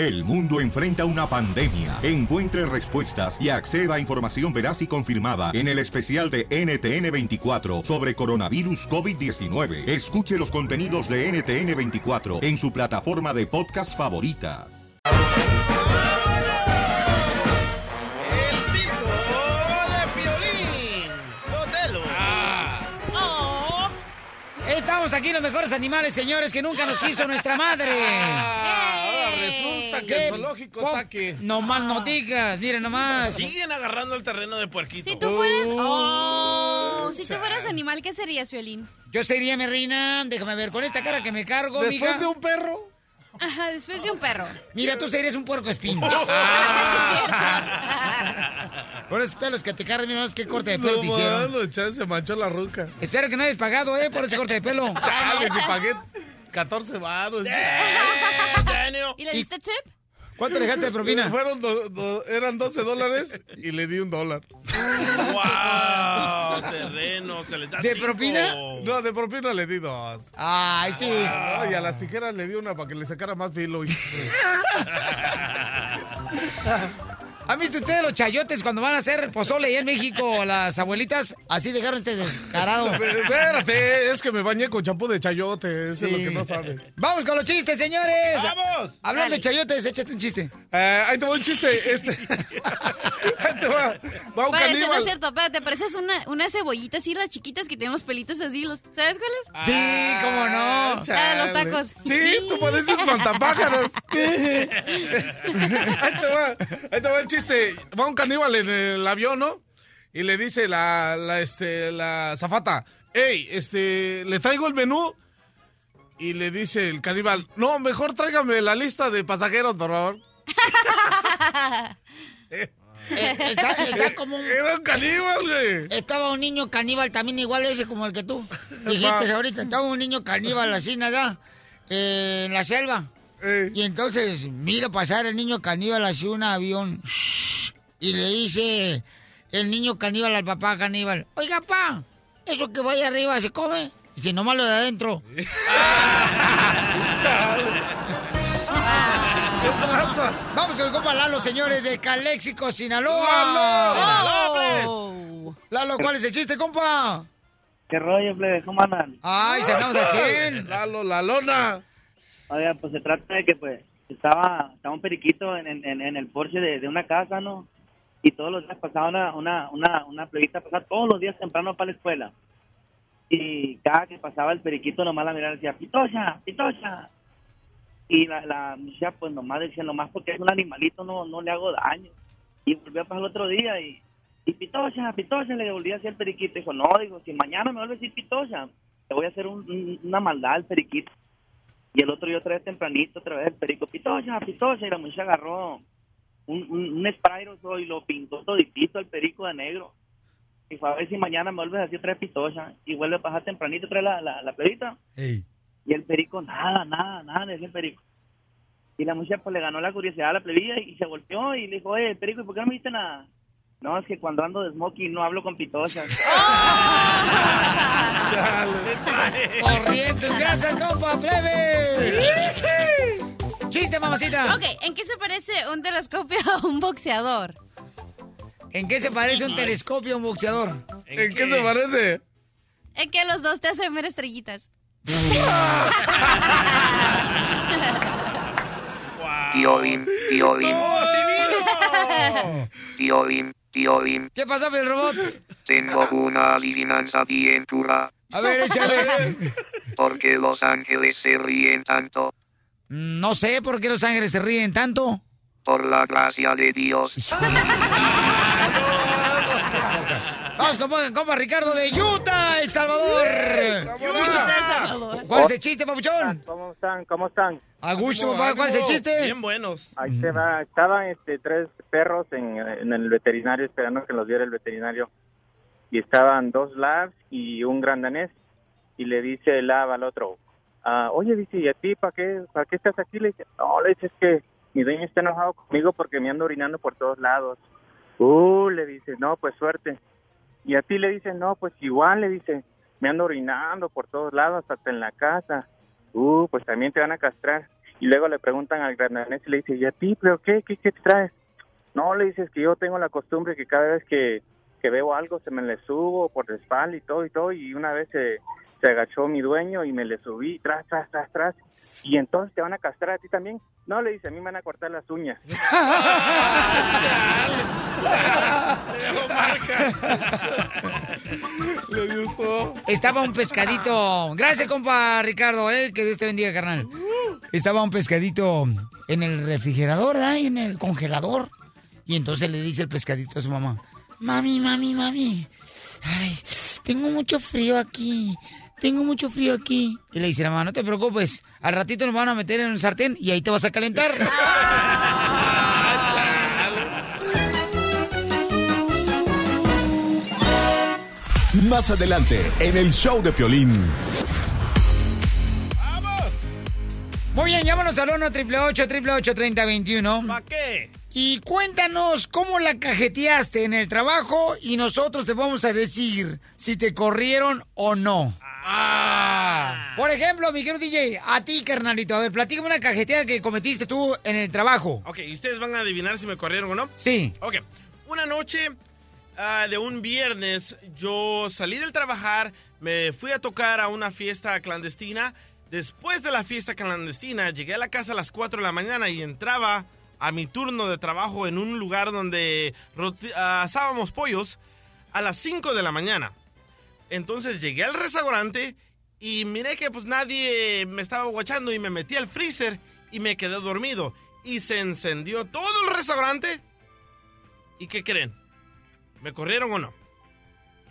El mundo enfrenta una pandemia. Encuentre respuestas y acceda a información veraz y confirmada en el especial de NTN24 sobre coronavirus COVID-19. Escuche los contenidos de NTN24 en su plataforma de podcast favorita. El circo de Piolín. Sotelo. Oh. Estamos aquí los mejores animales, señores, que nunca nos quiso nuestra madre. Ahora resulta que ¿Qué el zoológico está aquí. No más no digas, miren nomás. Siguen agarrando el terreno de puerquito. Si tú fueras. Oh, si tú fueras animal, ¿qué serías, Violín? Yo sería mi reina, déjame ver, con esta cara que me cargo, Después mija. de un perro. Ajá, después de un perro. Mira, tú serías un puerco espín. Por esos pelos que te cargan, mira más qué corte de pelo te hicieron. mano, chale, se manchó la ruca. Espero que no hayas pagado, ¿eh? Por ese corte de pelo. Chale, si pagué 14 varos. ¿Y le diste tip? ¿Cuánto le dejaste de propina? Fueron do- do- eran 12 dólares y le di un dólar. ¡Wow! Terreno, se le da ¿De cinco. propina? No, de propina le di dos. Ay, sí. No, y a las tijeras le di una para que le sacara más filo. ¿Han visto ustedes los chayotes cuando van a hacer pozole ahí en México? Las abuelitas así dejaron este descarado. Espérate, es que me bañé con champú de chayote. Eso es lo que no sabes. Vamos con los chistes, señores. ¡Vamos! Hablando de Dale. chayotes, échate un chiste. Eh, ahí te va un chiste. Este. ahí te va. Va un Parece, no es cierto, espérate, pareces una, una ceballita así, las chiquitas que tienen los pelitos así, los, ¿sabes cuáles? Sí, cómo no. La de los chale. tacos. Sí, tú pareces espantapájaros. ahí te va. Ahí te va el chiste. Va un caníbal en el avión, ¿no? Y le dice la, la, este, la zafata, hey, este, ¿le traigo el menú? Y le dice el caníbal, no, mejor tráigame la lista de pasajeros, por favor. Eh, está, está como un- Era un caníbal, güey. Estaba un niño caníbal también igual ese como el que tú. Dijiste ahorita, estaba un niño caníbal así nada eh, en la selva. Eh, Y entonces mira pasar el niño caníbal así un avión. Y le dice el niño caníbal al papá caníbal, oiga pa, eso que vaya arriba se come. Dice, nomás lo de adentro. Vamos con el compa Lalo, señores, de Caléxico, Sinaloa. Oh. Lalo, ¿cuál es el chiste, compa? ¿Qué rollo, plebe? ¿Cómo andan? Ay, se andamos al 100. Lalo, la lona. Oiga, pues se trata de que, pues, estaba, estaba un periquito en, en, en el porche de, de una casa, ¿no? Y todos los días pasaba una, una, una, una plebita, pasaba todos los días temprano para la escuela. Y cada que pasaba el periquito, nomás la miraba y decía, pitocha, pitocha. Y la, la muchacha, pues, nomás decía, nomás porque es un animalito, no, no le hago daño. Y volvió a pasar el otro día y, y pitocha, pitocha, le volví a decir al periquito. Dijo, no, digo, si mañana me vuelve a decir pitocha, te voy a hacer un- una maldad al periquito. Y el otro día otra vez tempranito, otra vez el perico, pitocha, pitocha, y la muchacha agarró un, un, un y lo pintó toditito al perico de negro. Y fue a ver si mañana me vuelves a decir otra vez pitocha. Y vuelve a pasar tempranito otra vez la, la, la perita. Y el perico, nada, nada, nada, decía el perico. Y la muchacha pues le ganó la curiosidad a la plebilla y se volteó y le dijo, oye, perico, ¿y por qué no me dices nada? No, es que cuando ando de smoking no hablo con pitochas. Corrientes, gracias, compa, plebe. Chiste, mamacita. Ok, ¿en qué se parece un telescopio a un boxeador? ¿En qué se parece un telescopio a un boxeador? ¿En qué se parece? En que los dos te hacen ver estrellitas. Piolín, Piolín, ¡Oh, sí Piolín, Piolín. ¿Qué pasó, el robot? Tengo una adivinanza bien dura. A ver, échale. ¿Por qué los ángeles se ríen tanto? No sé por qué los ángeles se ríen tanto. Por la gracia de Dios. Vamos con compa Ricardo de Utah, El Salvador. ¿Cuál es el chiste, papuchón? ¿Cómo están? ¿Cómo están? A gusto, papá, ¿cuál es el chiste? Bien buenos. Ahí se va. Estaban este, tres perros en, en el veterinario esperando que los viera el veterinario. Y estaban dos labs y un gran danés. Y le dice el lab al otro, ah, oye, dice, ¿y a ti para qué, para qué estás aquí? Le dice, no, le dice, es que mi dueño está enojado conmigo porque me ando orinando por todos lados. Uh, le dice, no, pues suerte. Y a ti le dice, no, pues igual, le dice, me ando orinando por todos lados, hasta en la casa. Uh, pues también te van a castrar. Y luego le preguntan al grandanés y le dice, ¿y a ti, pero qué, qué, qué traes? No, le dices que yo tengo la costumbre que cada vez que, que veo algo se me le subo por la espalda y todo y todo. Y una vez se, se agachó mi dueño y me le subí tras, tras, tras, tras. Y entonces te van a castrar a ti también. No, le dice, a mí me van a cortar las uñas. Le gustó. Estaba un pescadito. Gracias, compa Ricardo, eh, que Dios te bendiga, carnal. Estaba un pescadito en el refrigerador, ¿verdad? En el congelador. Y entonces le dice el pescadito a su mamá: Mami, mami, mami. Ay, tengo mucho frío aquí. Tengo mucho frío aquí. Y le dice la mamá: No te preocupes. Al ratito nos van a meter en un sartén y ahí te vas a calentar. Más adelante, en el show de Piolín. Muy bien, llámanos al 1 888 3021 ¿Para qué? Y cuéntanos cómo la cajeteaste en el trabajo y nosotros te vamos a decir si te corrieron o no. Ah. Por ejemplo, mi querido DJ, a ti, carnalito, a ver, platícame una cajeteada que cometiste tú en el trabajo. Ok, ¿y ustedes van a adivinar si me corrieron o no? Sí. Ok, una noche ah, de un viernes yo salí del trabajar, me fui a tocar a una fiesta clandestina. Después de la fiesta clandestina, llegué a la casa a las 4 de la mañana y entraba a mi turno de trabajo en un lugar donde ah, asábamos pollos a las 5 de la mañana. Entonces llegué al restaurante y miré que pues nadie me estaba guachando y me metí al freezer y me quedé dormido. Y se encendió todo el restaurante. ¿Y qué creen? ¿Me corrieron o no?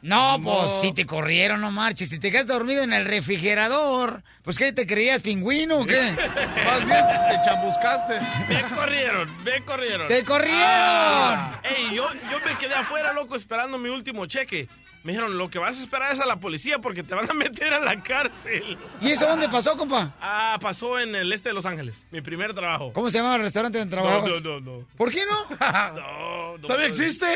No, No. pues si te corrieron, no marches. Si te quedas dormido en el refrigerador, pues ¿qué te creías, pingüino o qué? Más bien, te chamuscaste. Me corrieron, me corrieron. ¡Te corrieron! Ey, yo, yo me quedé afuera, loco, esperando mi último cheque. Me dijeron, lo que vas a esperar es a la policía porque te van a meter a la cárcel. ¿Y eso dónde pasó, compa? Ah, pasó en el este de Los Ángeles, mi primer trabajo. ¿Cómo se llama el restaurante donde No, trabajabas? no, no, no. ¿Por qué no? No, no ¿Todavía existe?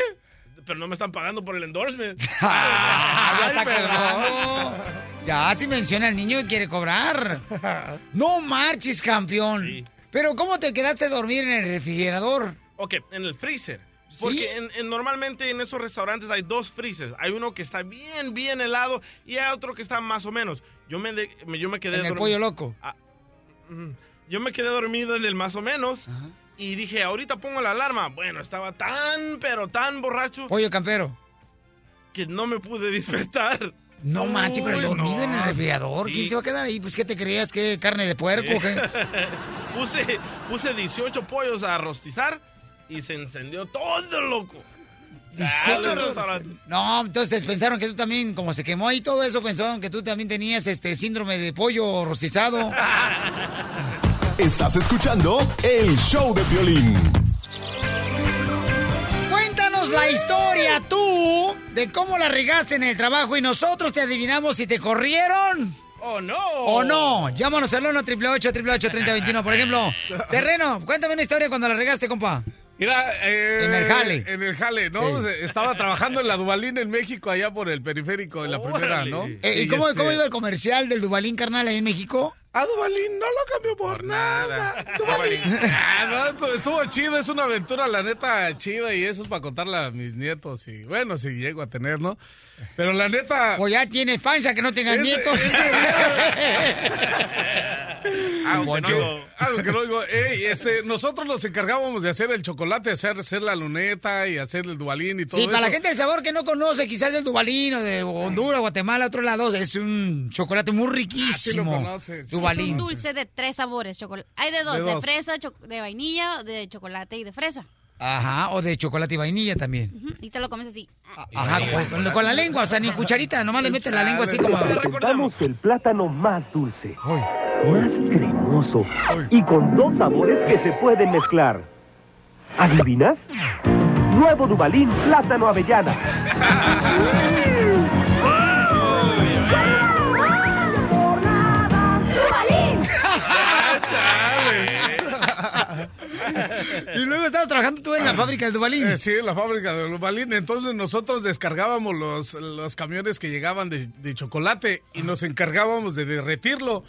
Pero no me están pagando por el endorsement. Ah, ya está cobrando. Ya, si menciona al niño y quiere cobrar. No marches, campeón. Pero ¿cómo te quedaste a dormir en el refrigerador? Ok, en el freezer. Porque en- en- normalmente en esos restaurantes hay dos freezers. Hay uno que está bien, bien helado y hay otro que está más o menos. Yo me, de- yo me quedé En el pollo loco. Ah, mm, yo me quedé dormido en el más o menos y dije, ahorita pongo la alarma. Bueno, estaba tan, pero tan borracho Pollo campero. que no me pude despertar. No manches, pero dormido no. en el refrigerador. Sí. ¿Quién se va a quedar ahí? Pues, ¿qué te creías? ¿Qué? ¿Carne de puerco? qué? puse, puse 18 pollos a rostizar y se encendió todo, loco. 18 el restaurante. No, entonces pensaron que tú también, como se quemó ahí todo eso, pensaron que tú también tenías este síndrome de pollo rostizado. Estás escuchando el show de Piolín. Cuéntanos la historia tú de cómo la regaste en el trabajo y nosotros te adivinamos si te corrieron. ¡Oh, no! ¿O no? Llámanos al 1 888 888 3021 Por ejemplo, Terreno, cuéntame una historia cuando la regaste, compa. Mira, eh, En el jale. En el jale, ¿no? Sí. Estaba trabajando en la Dubalín en México, allá por el periférico, en la primera, ¿no? Eh, ¿Y cómo, este, cómo iba el comercial del Dubalín, carnal, ahí en México? A Dubalín no lo cambió por nada. Dubalín. Ah, no, estuvo chido, es una aventura, la neta, chida, y eso es para contarle a mis nietos. Y bueno, si llego a tener, ¿no? Pero la neta. O ya tienes panza que no tengas Ese- nietos. Digo, algo que no digo. Ey, este, nosotros nos encargábamos de hacer el chocolate, hacer, hacer la luneta y hacer el dubalín y todo Sí, para la gente del sabor que no conoce, quizás el Dubalín o de Honduras, Guatemala, otro lado, es un chocolate muy riquísimo. conoce, sí. Es Dubalín. un dulce de tres sabores. chocolate. Hay de dos, De de, dos. fresa, de vainilla, de chocolate y de fresa. Ajá, o de chocolate y vainilla también. Y te lo comes así. Ajá, con, con la lengua, o sea, ni cucharita, nomás le metes la lengua así como... Presentamos el plátano más dulce, más cremoso y con dos sabores que se pueden mezclar. ¿Adivinas? Nuevo Dubalín Plátano Avellana. y luego estabas trabajando tú en la fábrica del Dubalín. Eh, sí, en la fábrica de Dubalín. Entonces nosotros descargábamos los, los camiones que llegaban de, de chocolate y nos encargábamos de derretirlo.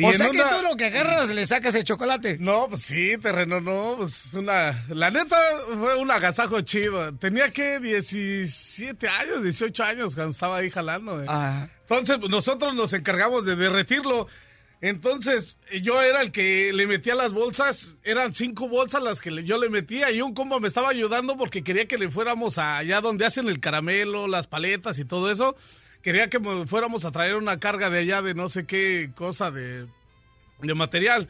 Y o sea que una- tú lo que agarras le sacas el chocolate. No, pues sí, terreno, no, pues una... La neta fue un agasajo chido. Tenía que 17 años, 18 años cuando estaba ahí jalando. eh. Ah. Entonces, pues, nosotros nos encargamos de derretirlo. Entonces, yo era el que le metía las bolsas, eran cinco bolsas las que yo le metía y un combo me estaba ayudando porque quería que le fuéramos allá donde hacen el caramelo, las paletas y todo eso. Quería que fuéramos a traer una carga de allá de no sé qué cosa de, de material.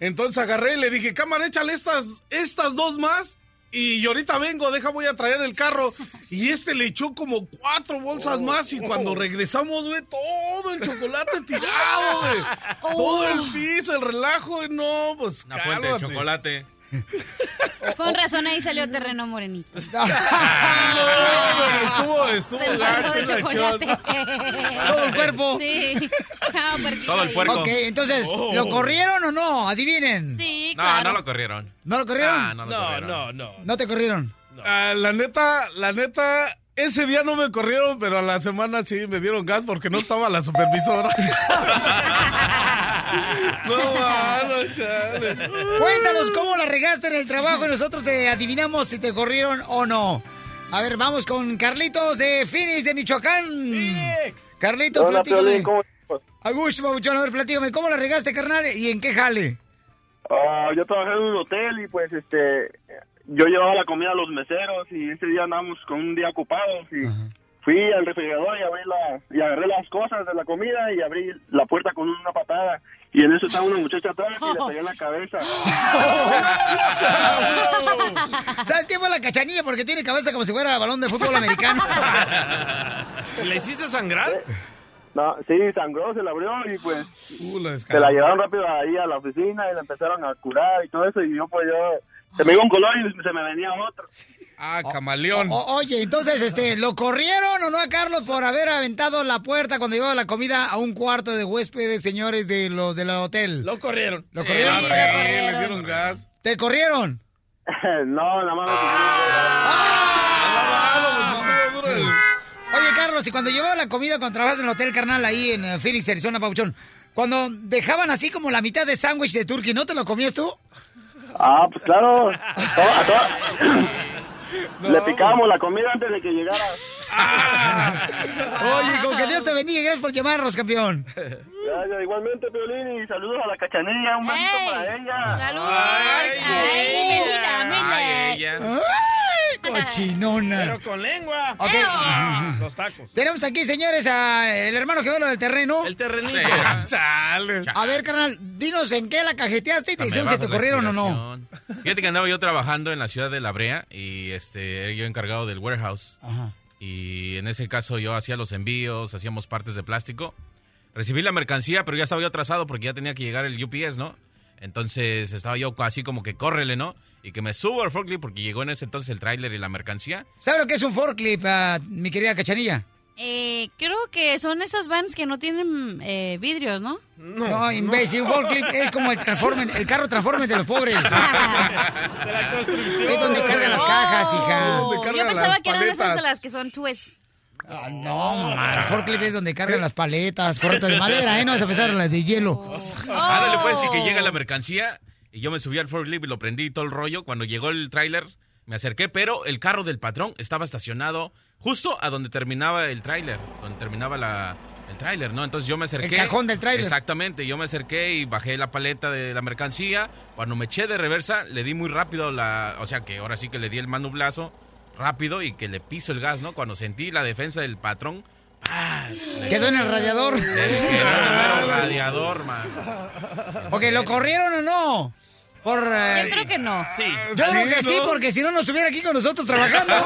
Entonces agarré y le dije, cámara, échale estas, estas dos más. Y yo ahorita vengo, deja, voy a traer el carro. Y este le echó como cuatro bolsas más. Y cuando regresamos, güey, todo el chocolate tirado, güey. Todo el piso, el relajo, no, pues Una fuente de cálmate. chocolate. Con razón ahí salió terreno morenito. No, estuvo, estuvo. Todo el cuerpo. Sí. Todo el puerco. Ok, entonces, Oh. ¿lo corrieron o no? Adivinen. Sí, No, claro. no lo corrieron. ¿No lo corrieron? Ah, no lo No, corrieron. no, no. ¿No te corrieron? Ah, la neta, la neta, ese día no me corrieron, pero a la semana sí me dieron gas porque no estaba la supervisora. no, mano, chale. Cuéntanos cómo la regaste en el trabajo y nosotros te adivinamos si te corrieron o no. A ver, vamos con Carlitos de Phoenix, de Michoacán. Carlitos, Hola, platícame. ¿cómo? Augusto, Pabuchón, a ver, platícame, ¿cómo la regaste, carnal? ¿Y en qué jale? Ah, yo trabajé en un hotel y pues este yo llevaba la comida a los meseros y ese día andamos con un día ocupados y fui al refrigerador y abrí la y agarré las cosas de la comida y abrí la puerta con una patada y en eso estaba una muchacha atrás y le pegué en la cabeza. ¿Sabes qué fue la cachanilla? Porque tiene cabeza como si fuera balón de fútbol americano. ¿Le hiciste sangrar? No, sí, sangró, se la abrió y pues Uh, la se la llevaron rápido ahí a la oficina y la empezaron a curar y todo eso y yo pues yo se me iba un color y se me venía otro. Ah, camaleón. O- oye, entonces, este, ¿lo corrieron o no a Carlos por haber aventado la puerta cuando llevaba la comida a un cuarto de huéspedes, señores de los del hotel? Lo corrieron. ¿Lo Ah, corrieron? sí, le dieron gas. ¿Te corrieron? no, nada más Ah, Oye, Carlos, y cuando llevaba la comida cuando trabajas en el hotel carnal ahí en eh, Phoenix, Arizona, Pauchón, cuando dejaban así como la mitad de sándwich de turkey, ¿no te lo comías tú? Ah, pues claro. A to- a to- Le picábamos la comida antes de que llegara. Oye, con que Dios te bendiga gracias por llamarnos, campeón. Gracias, igualmente, Piolín, y saludos a la cachanilla, un besito para ella. ¡Saludos! ¡Ay, Melina, Ay, Melina! ella. ¡Ay, cochinona! Pero con lengua. Ok. Los tacos. Tenemos aquí, señores, a el hermano gemelo del terreno. El terrenito. Chale. A ver, carnal, dinos en qué la cajeteaste y te decimos si te corrieron o no. Fíjate que andaba yo trabajando en la ciudad de La Brea y este yo encargado del warehouse. Ajá. Y en ese caso yo hacía los envíos, hacíamos partes de plástico. Recibí la mercancía, pero ya estaba yo atrasado porque ya tenía que llegar el UPS, ¿no? Entonces estaba yo así como que córrele, ¿no? Y que me subo al forklift porque llegó en ese entonces el tráiler y la mercancía. ¿Sabe lo que es un forklift, ah, mi querida cachanilla? Eh, creo que son esas vans que no tienen eh, vidrios, ¿no? No, imbécil, un forklift es como el, transformen, el carro transforme de los pobres. De la construcción. Es donde cargan las cajas, hija. ¿Dónde Yo cargan pensaba que eran esas de las que son twists. Ah, no, man, el forklift es donde cargan las paletas, correcto, de madera, ¿eh? No vas a pesar las de hielo. Ándale, pues, y que llega la mercancía y yo me subí al forklift y lo prendí y todo el rollo. Cuando llegó el tráiler, me acerqué, pero el carro del patrón estaba estacionado justo a donde terminaba el tráiler, donde terminaba la, el tráiler, ¿no? Entonces yo me acerqué. El cajón del tráiler. Exactamente, yo me acerqué y bajé la paleta de la mercancía. Cuando me eché de reversa, le di muy rápido la... O sea, que ahora sí que le di el manublazo rápido y que le piso el gas, ¿no? Cuando sentí la defensa del patrón, Quedó en el radiador. quedó en el radiador, man. Ok, ¿lo corrieron o no? Por, eh, Yo creo que no. Sí. yo creo Sí, que sí, ¿no? porque si no, no estuviera aquí con nosotros trabajando.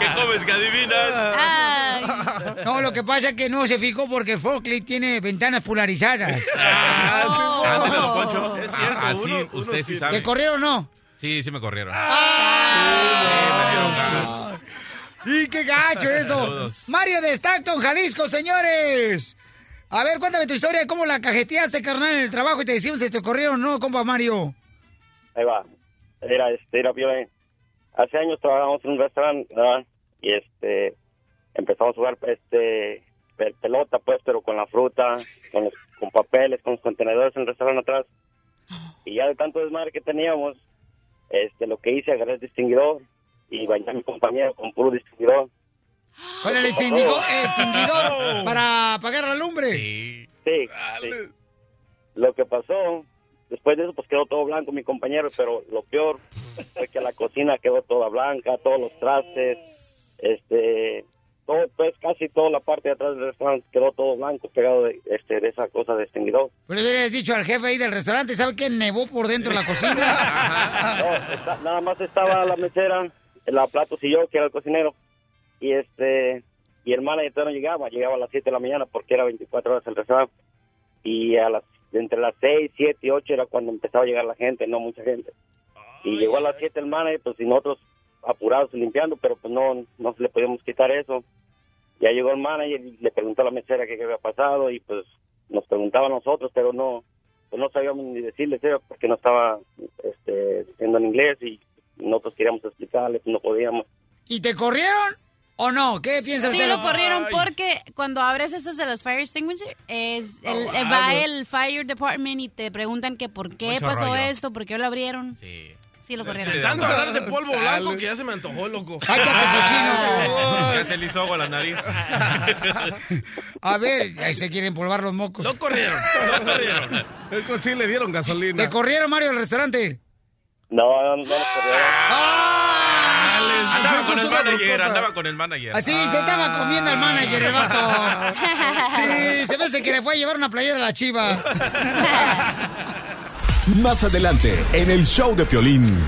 ¿Qué comes que adivinas? Ay, No, lo que pasa es que no se fijó porque el forklift tiene ventanas polarizadas. Ándale, don Poncho. Es cierto, Ah, Así, uno- usted uno sí sí. sabe. ¿Te corrieron o no? Sí, sí me corrieron. ¡Y qué gacho eso! Saludos. Mario de Stockton, Jalisco, señores. A ver, cuéntame tu historia, cómo la cajeteaste, carnal, en el trabajo y te decimos si te corrieron o no, compa Mario. Ahí va. Era, este, era Piolín. Hace años trabajamos en un restaurante, ¿verdad? Y este, empezamos a jugar, este, pe- pelota, pues, pero con la fruta, con los, con papeles, con los contenedores en el restaurante atrás. Y ya de tanto desmadre que teníamos, este, lo que hice, agarré el distinguidor y bañé a mi compañero con puro distinguidor. Con el extinguidor, extinguidor para apagar la lumbre. Sí, sí. Lo que pasó, después de eso, pues quedó todo blanco mi compañero, pero lo peor fue que la cocina quedó toda blanca, todos los trastes, este, todo, pues casi toda la parte de atrás del restaurante quedó todo blanco, pegado de, este, de esa cosa de extinguidor. Pero le hubieras dicho al jefe ahí del restaurante, ¿sabe qué? Nevó por dentro de la cocina. No, está- nada más estaba la mesera, la platos y yo, que era el cocinero. Y este y el manager todavía no llegaba, llegaba a las 7 de la mañana porque era 24 horas el restaurante. Y a las entre las 6, 7 y 8 era cuando empezaba a llegar la gente, no mucha gente. Y llegó a las 7 el manager, pues y nosotros apurados limpiando, pero pues no, no le podíamos quitar eso. Ya llegó el manager y le preguntó a la mesera qué, qué había pasado y pues nos preguntaba a nosotros, pero no pues no sabíamos ni decirles porque no estaba este, diciendo en inglés y nosotros queríamos explicarles, no podíamos. ¿Y te corrieron o no? ¿Qué piensa Sí, usted? lo corrieron porque cuando abres esas de los fire extinguisher, es el, Oh, eh, wow. va el fire department y te preguntan que por qué Mucho pasó rollo. esto, por qué lo abrieron. Sí. Sí, lo corrieron. Tanto hablar de polvo blanco que ya se me antojó, loco. ¡Cállate, cochino! Ya se le hizo agua a la nariz. A ver, ahí se quieren polvar los mocos. Lo corrieron, lo corrieron. Es que sí le dieron gasolina. ¿Te corrieron, Mario, del restaurante? No, no, no nos Andaba con el manager, andaba con el manager. Así se estaba comiendo al manager, el vato. Sí, se me hace que le fue a llevar una playera a la chiva. Más adelante, en el show de Piolín.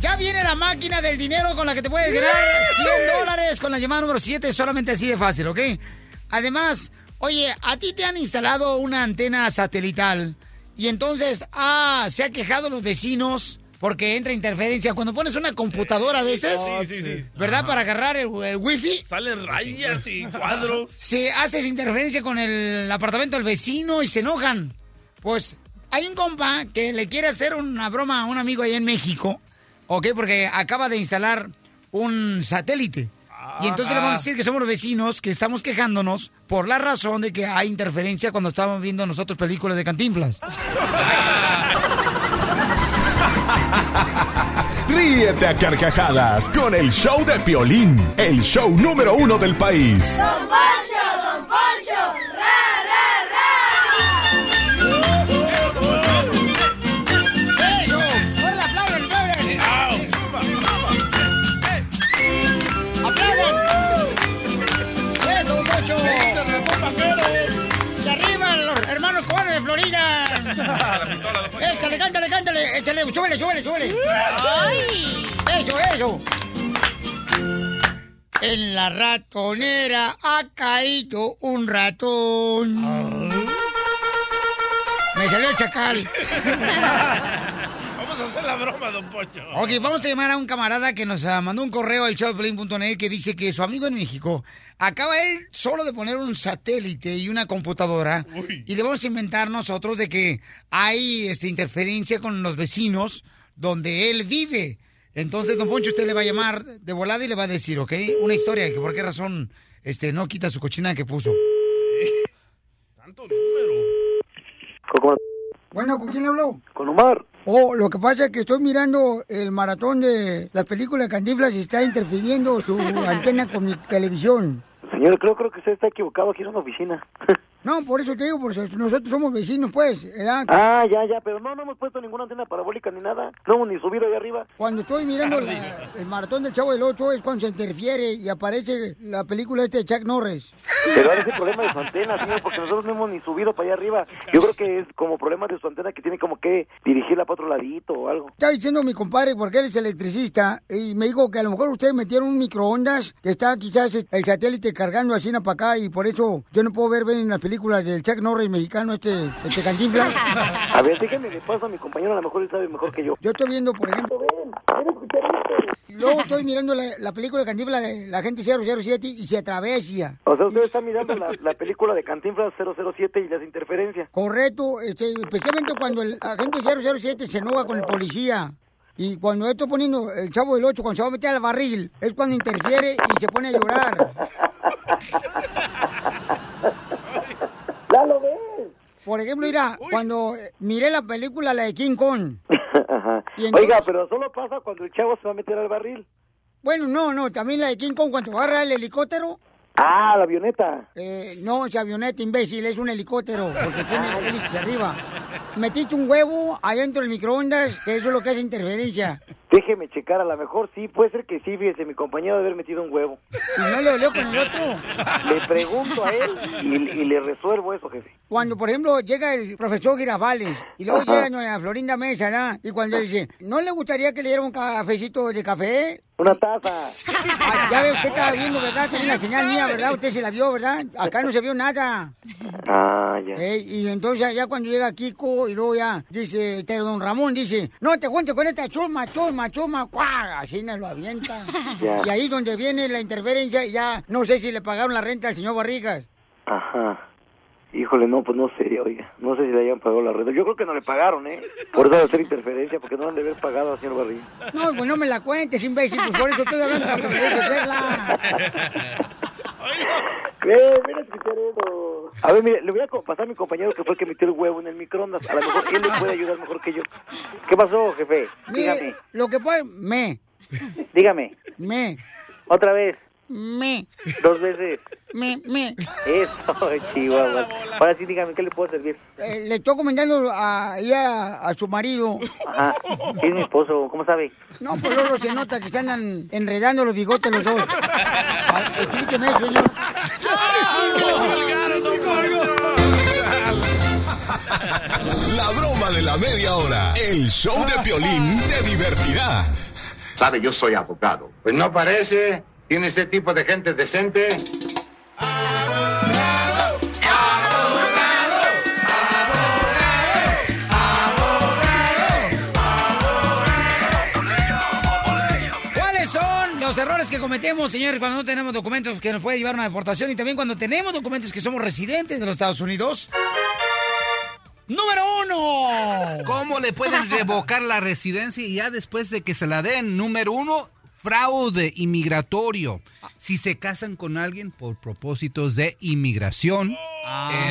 Ya viene la máquina del dinero con la que te puedes ganar 100 dólares con la llamada número 7, solamente así de fácil, ¿ok? Además, oye, a ti te han instalado una antena satelital y entonces, ah, se ha quejado los vecinos porque entra interferencia. Cuando pones una computadora a veces, Sí, sí, sí. ¿verdad? Para agarrar el, el wifi. Salen rayas y cuadros. Se hace esa interferencia con el apartamento del vecino y se enojan. Pues hay un compa que le quiere hacer una broma a un amigo allá en México, ¿ok? Porque acaba de instalar un satélite. Y entonces le vamos a decir que somos los vecinos que estamos quejándonos por la razón de que hay interferencia cuando estábamos viendo nosotros películas de cantinflas. Ríete a carcajadas con el show de Piolín, el show número uno del país. Cántale, cántale! ¡Échale, súbele, súbele, súbele! ¡Ay! ¡Eso, eso! En la ratonera ha caído un ratón. Me salió el chacal. La broma, don Pocho. Ok, vamos a llamar a un camarada que nos ah, mandó un correo al showplane.net que dice que su amigo en México acaba él solo de poner un satélite y una computadora y le vamos a inventar nosotros de que hay este, interferencia con los vecinos donde él vive. Entonces, don Poncho, usted le va a llamar de volada y le va a decir, ¿ok? Una historia de que por qué razón este, no quita su cochina que puso. Bueno, ¿con quién habló? Con Omar. Oh, lo que pasa es que estoy mirando el maratón de las películas de Cantinflas y está interfiriendo su antena con mi televisión. Señor, creo, creo que usted está equivocado. Aquí es una oficina. No, por eso te digo, porque nosotros somos vecinos, pues. ¿verdad? Ah, ya, ya, pero no, no hemos puesto ninguna antena parabólica ni nada. No hemos ni subido ahí arriba. Cuando estoy mirando la- el maratón del Chavo del Ocho es cuando se interfiere y aparece la película este de Chuck Norris. Pero ahora es el problema de su antena, señor, porque nosotros no hemos ni subido para allá arriba. Yo creo que es como problema de su antena que tiene como que dirigirla para otro ladito o algo. Está diciendo mi compadre, porque él es electricista, y me dijo que a lo mejor ustedes metieron un microondas que está quizás el satélite cargando así para acá y por eso yo no puedo ver bien las películas del Chuck Norris mexicano, este, este Cantinflas. A ver, déjeme le paso a mi compañero, a lo mejor él sabe mejor que yo. Yo estoy viendo, por ejemplo, y luego estoy mirando la, la película de Cantinflas, de la gente 007 y se atravesia. O sea, usted está mirando la, la película de Cantinflas 007 y las interferencias. Correcto, este, especialmente cuando el agente 007 se enoja con el policía. Y cuando estoy poniendo el chavo del 8, cuando se va a meter al barril, es cuando interfiere y se pone a llorar. ¿Ya lo ves? Por ejemplo, mira, cuando eh, miré la película, la de King Kong. Ajá. Y entonces- Oiga, pero solo pasa cuando el chavo se va a meter al barril. Bueno, no, no, también la de King Kong, cuando agarra el helicóptero. Ah, la avioneta. Eh, no, es avioneta, imbécil, es un helicóptero, porque tiene hélices arriba. Metiste un huevo adentro del microondas, que eso es lo que hace interferencia. Déjeme checar, a lo mejor sí, puede ser que sí, fíjese, mi compañero debe haber metido un huevo. Y no le dolió con el otro. Le pregunto a él y, y le resuelvo eso, jefe. Cuando, por ejemplo, llega el profesor Girafales y luego llega doña Florinda Mesa, ¿no? Y cuando dice, ¿no le gustaría que le diera un cafecito de café? Una taza. Ah, ya ve, usted estaba viendo, ¿verdad? Tenía la señal mía, ¿verdad? Usted se la vio, ¿verdad? Acá no se vio nada. Ah, y entonces ya cuando llega Kiko y luego ya dice, este don Ramón dice, no te cuentes con esta chuma, chuma, chuma, cuá, así nos lo avienta. Ya. Y ahí donde viene la interferencia y ya no sé si le pagaron la renta al señor Barrigas. Ajá. Híjole, no, pues no sé, oiga. No sé si le hayan pagado la red. Yo creo que no le pagaron, ¿eh? Por eso de hacer interferencia, porque no han de haber pagado al señor Barriga. No, pues no me la cuentes, imbécil, pues por eso estoy hablando para verla. Mira escuchar eso. A ver, mire, le voy a pasar a mi compañero que fue el que metió el huevo en el microondas. A lo mejor él le puede ayudar mejor que yo. ¿Qué pasó, jefe? Mire, Dígame. lo que puede, me, Dígame. me, Otra vez. Me, Dos veces. me, me. Eso, Chihuahua. Ahora sí, dígame, ¿qué le puedo servir? Eh, le estoy comentando a, ahí a, a su marido. Ajá. Sí, es mi esposo. ¿Cómo sabe? No, pues luego se nota que se andan enredando los bigotes los dos. Explíqueme eso, señor. La broma de la media hora. El show de Piolín te divertirá. Sabe, yo soy abogado. Pues no parece. ¿Tiene ese tipo de gente decente? ¿Cuáles son los errores que cometemos, señores, cuando no tenemos documentos que nos puede llevar a una deportación y también cuando tenemos documentos que somos residentes de los Estados Unidos? Número uno. ¿Cómo le pueden revocar la residencia y ya después de que se la den? Número uno, fraude inmigratorio. Si se casan con alguien por propósitos de inmigración,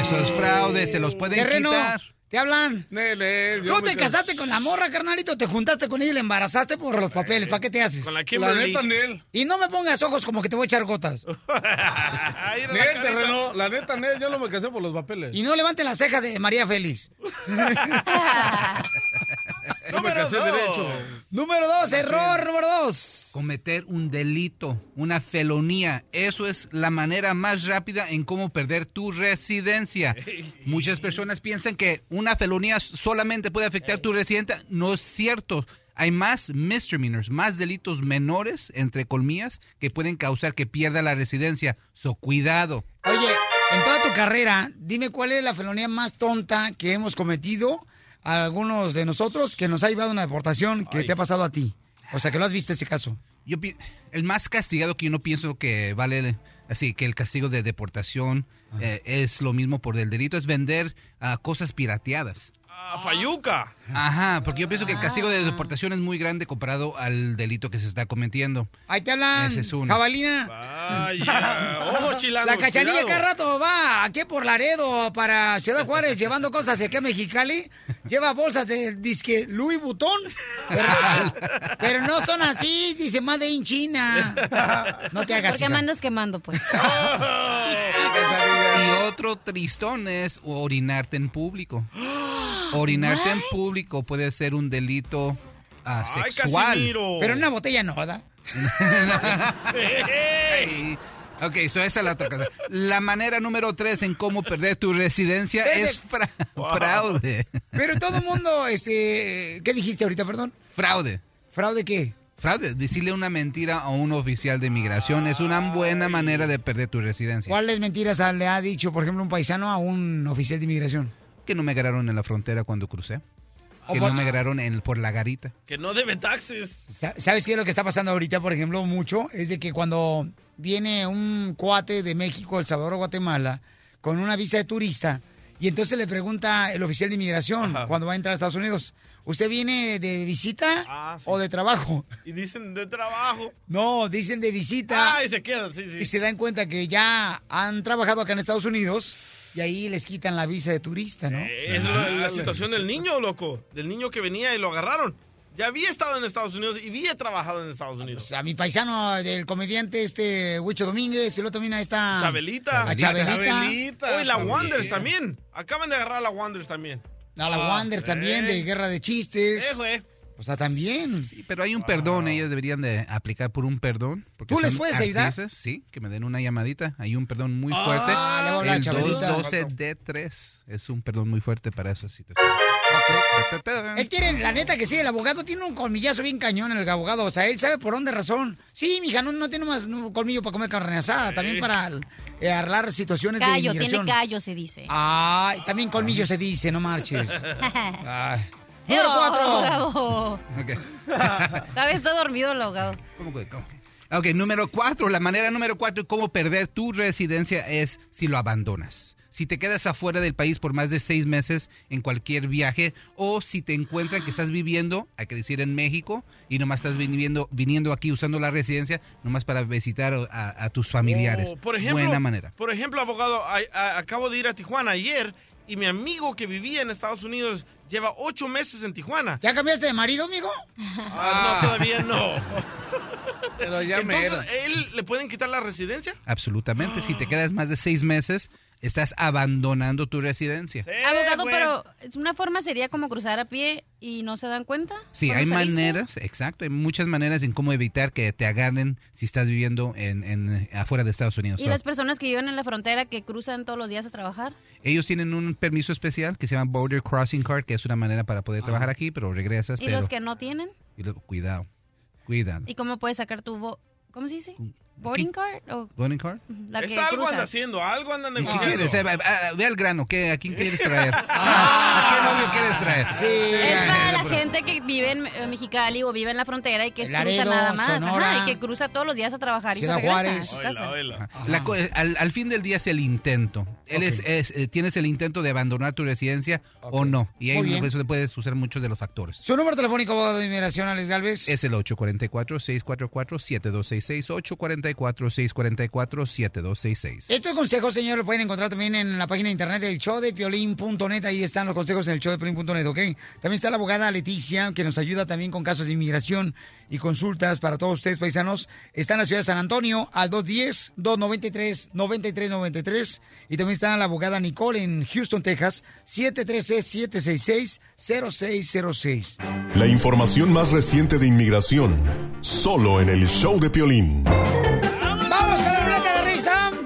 eso es fraude, se los pueden Terreno, quitar. ¿te hablan? Nele, yo ¿Tú me te cas- casaste con la morra, carnalito? ¿Te juntaste con ella y la embarazaste por los papeles? ¿Para qué te haces? Con la Kimberly. La neta, Nel. Y no me pongas ojos como que te voy a echar gotas. Nel, terreno, la neta, Nel, yo no me casé por los papeles. Y no levanten la ceja de María Félix. Me casé derecho. Número dos, error número dos. Cometer un delito, una felonía. Eso es la manera más rápida en cómo perder tu residencia. Muchas personas piensan que una felonía solamente puede afectar tu residencia. No es cierto. Hay más misdemeanors, más delitos menores, entre colmillas, que pueden causar que pierda la residencia. So, cuidado. Oye, en toda tu carrera, dime cuál es la felonía más tonta que hemos cometido a algunos de nosotros que nos ha llevado una deportación que te ha pasado a ti. O sea, que lo has visto ese caso. Yo el más castigado que yo no pienso que vale así que el castigo de deportación eh, es lo mismo por el delito es vender ah, cosas pirateadas. Ah, Fayuca. Ajá, porque yo pienso que el castigo de deportación es muy grande comparado al delito que se está cometiendo. Ahí te hablan, Ese es uno. jabalina. Vaya. Ojo, chilango. La cachanilla cuidado. cada rato va aquí por Laredo para Ciudad Juárez llevando cosas aquí a Mexicali. Lleva bolsas de disque Louis Vuitton. Pero, pero no son así, dice Made in China. No te hagas ¿Por qué hija. me andas quemando, pues? Y otro tristón es orinarte en público. Orinarte en público puede ser un delito ah, Ay, sexual. Casimiro. Pero en una botella no, ¿verdad? Ey. Ok, eso esa es la otra cosa. La manera número tres en cómo perder tu residencia Desde- es fra- fraude. Pero todo el mundo, este, ¿qué dijiste ahorita, perdón? Fraude. ¿Fraude qué? Fraude. Decirle una mentira a un oficial de inmigración es una buena manera de perder tu residencia. ¿Cuáles mentiras ha- le ha dicho, por ejemplo, un paisano a un oficial de inmigración? Que no me agarraron en la frontera cuando crucé. O Que no me agarraron en, por la garita. Que no debe taxes. Sa- ¿Sabes qué es lo que está pasando ahorita, por ejemplo, mucho? Es de que cuando viene un cuate de México, El Salvador o Guatemala, con una visa de turista, y entonces le pregunta el oficial de inmigración cuando va a entrar a Estados Unidos, ¿usted viene de visita Ah, sí. o de trabajo? Y dicen de trabajo. No, dicen de visita. Ah, y se quedan, sí, sí. Y se dan cuenta que ya han trabajado acá en Estados Unidos y ahí les quitan la visa de turista, ¿no? Es lo- la situación del niño, loco. Del niño que venía y lo agarraron. Ya había estado en Estados Unidos y había trabajado en Estados Unidos. A mi paisano del comediante este Huicho Domínguez, y luego también a esta... Chabelita. A Chabelita. Hoy la Wonders también. Acaban de agarrar a la Wonders también. A la Ah, Wonders también, de eh. Guerra de Chistes. Eh, güey. O sea, también. Pero hay un perdón, ellas deberían de aplicar por un perdón. porque ¿Tú les puedes ayudar? Sí, que me den una llamadita. Hay un perdón muy Ah, fuerte. le voy a hablar a el Chabelita. 212D3 es un perdón muy fuerte para esa situación. Es que la neta que sí, el abogado tiene un colmillazo bien cañón el abogado. O sea, él sabe por dónde razón. Sí, mija, no, no tiene más colmillo para comer carne asada. También para eh, arreglar situaciones de Callo, tiene inmigración. callo, se dice. Ay, también colmillo se dice, no marches. Ay. Número Ew, cuatro. abogado. Ok. Todavía está dormido el abogado. ¿Cómo que- cómo que? Ok, número cuatro. La manera número cuatro de cómo perder tu residencia es si lo abandonas. Si te quedas afuera del país por más de seis meses en cualquier viaje o si te encuentran que estás viviendo, hay que decir en México, y nomás estás viniendo, viniendo aquí usando la residencia nomás para visitar a, a tus familiares. Oh, por ejemplo, Buena manera. Por ejemplo, abogado, a- a- acabo de ir a Tijuana ayer y mi amigo que vivía en Estados Unidos lleva ocho meses en Tijuana. ¿Ya cambiaste de marido, amigo? Ah, no, todavía no. Pero ya Entonces. ¿él le pueden quitar la residencia? Absolutamente. Si te quedas más de seis meses, estás abandonando tu residencia. Abogado, güey. pero una forma sería como cruzar a pie y no se dan cuenta. Sí, hay saliste? maneras, exacto, hay muchas maneras en cómo evitar que te agarren si estás viviendo en, en- afuera de Estados Unidos. ¿Y So, las personas que viven en la frontera que cruzan todos los días a trabajar? ellos tienen un permiso especial que se llama Border Crossing Card, que es una manera para poder trabajar aquí, pero regresas. ¿Y pero, los que no tienen? y lo- cuidado, cuidado. ¿Y cómo puedes sacar tu... vo- ¿Cómo se dice? ¿Boarding card? O ¿Boarding card? la que Está algo cruzas. anda haciendo, algo anda ¿Qué negociando. quieres? Eh, ah, Ve al grano, ¿qué, ¿a quién quieres traer? ¿A qué novio quieres traer? Es para la gente que vive en eh, Mexicali o vive en la frontera y que cruza Laredo, nada más. Ajá, y que cruza todos los días a trabajar y Ciudad se regresa Juárez. a su casa. Al, al fin del día es el intento. Él es, es, eh, tienes el intento de abandonar tu residencia o no. Y ahí eso puedes usar muchos de los factores. Su número telefónico, de inmigración, Alex Galvez. Es el 844-644-7266. 844-644-7266. Estos consejos, señor, lo pueden encontrar también en la página de internet del show de piolín.net. Ahí están los consejos en el show de piolín.net, ¿ok? También está la abogada Leticia, que nos ayuda también con casos de inmigración y consultas para todos ustedes, paisanos. Está en la ciudad de San Antonio, al 210-293-9393. Y también está la abogada Nicole en Houston, Texas, 713-766-0606. La información más reciente de inmigración, solo en el show de Piolín.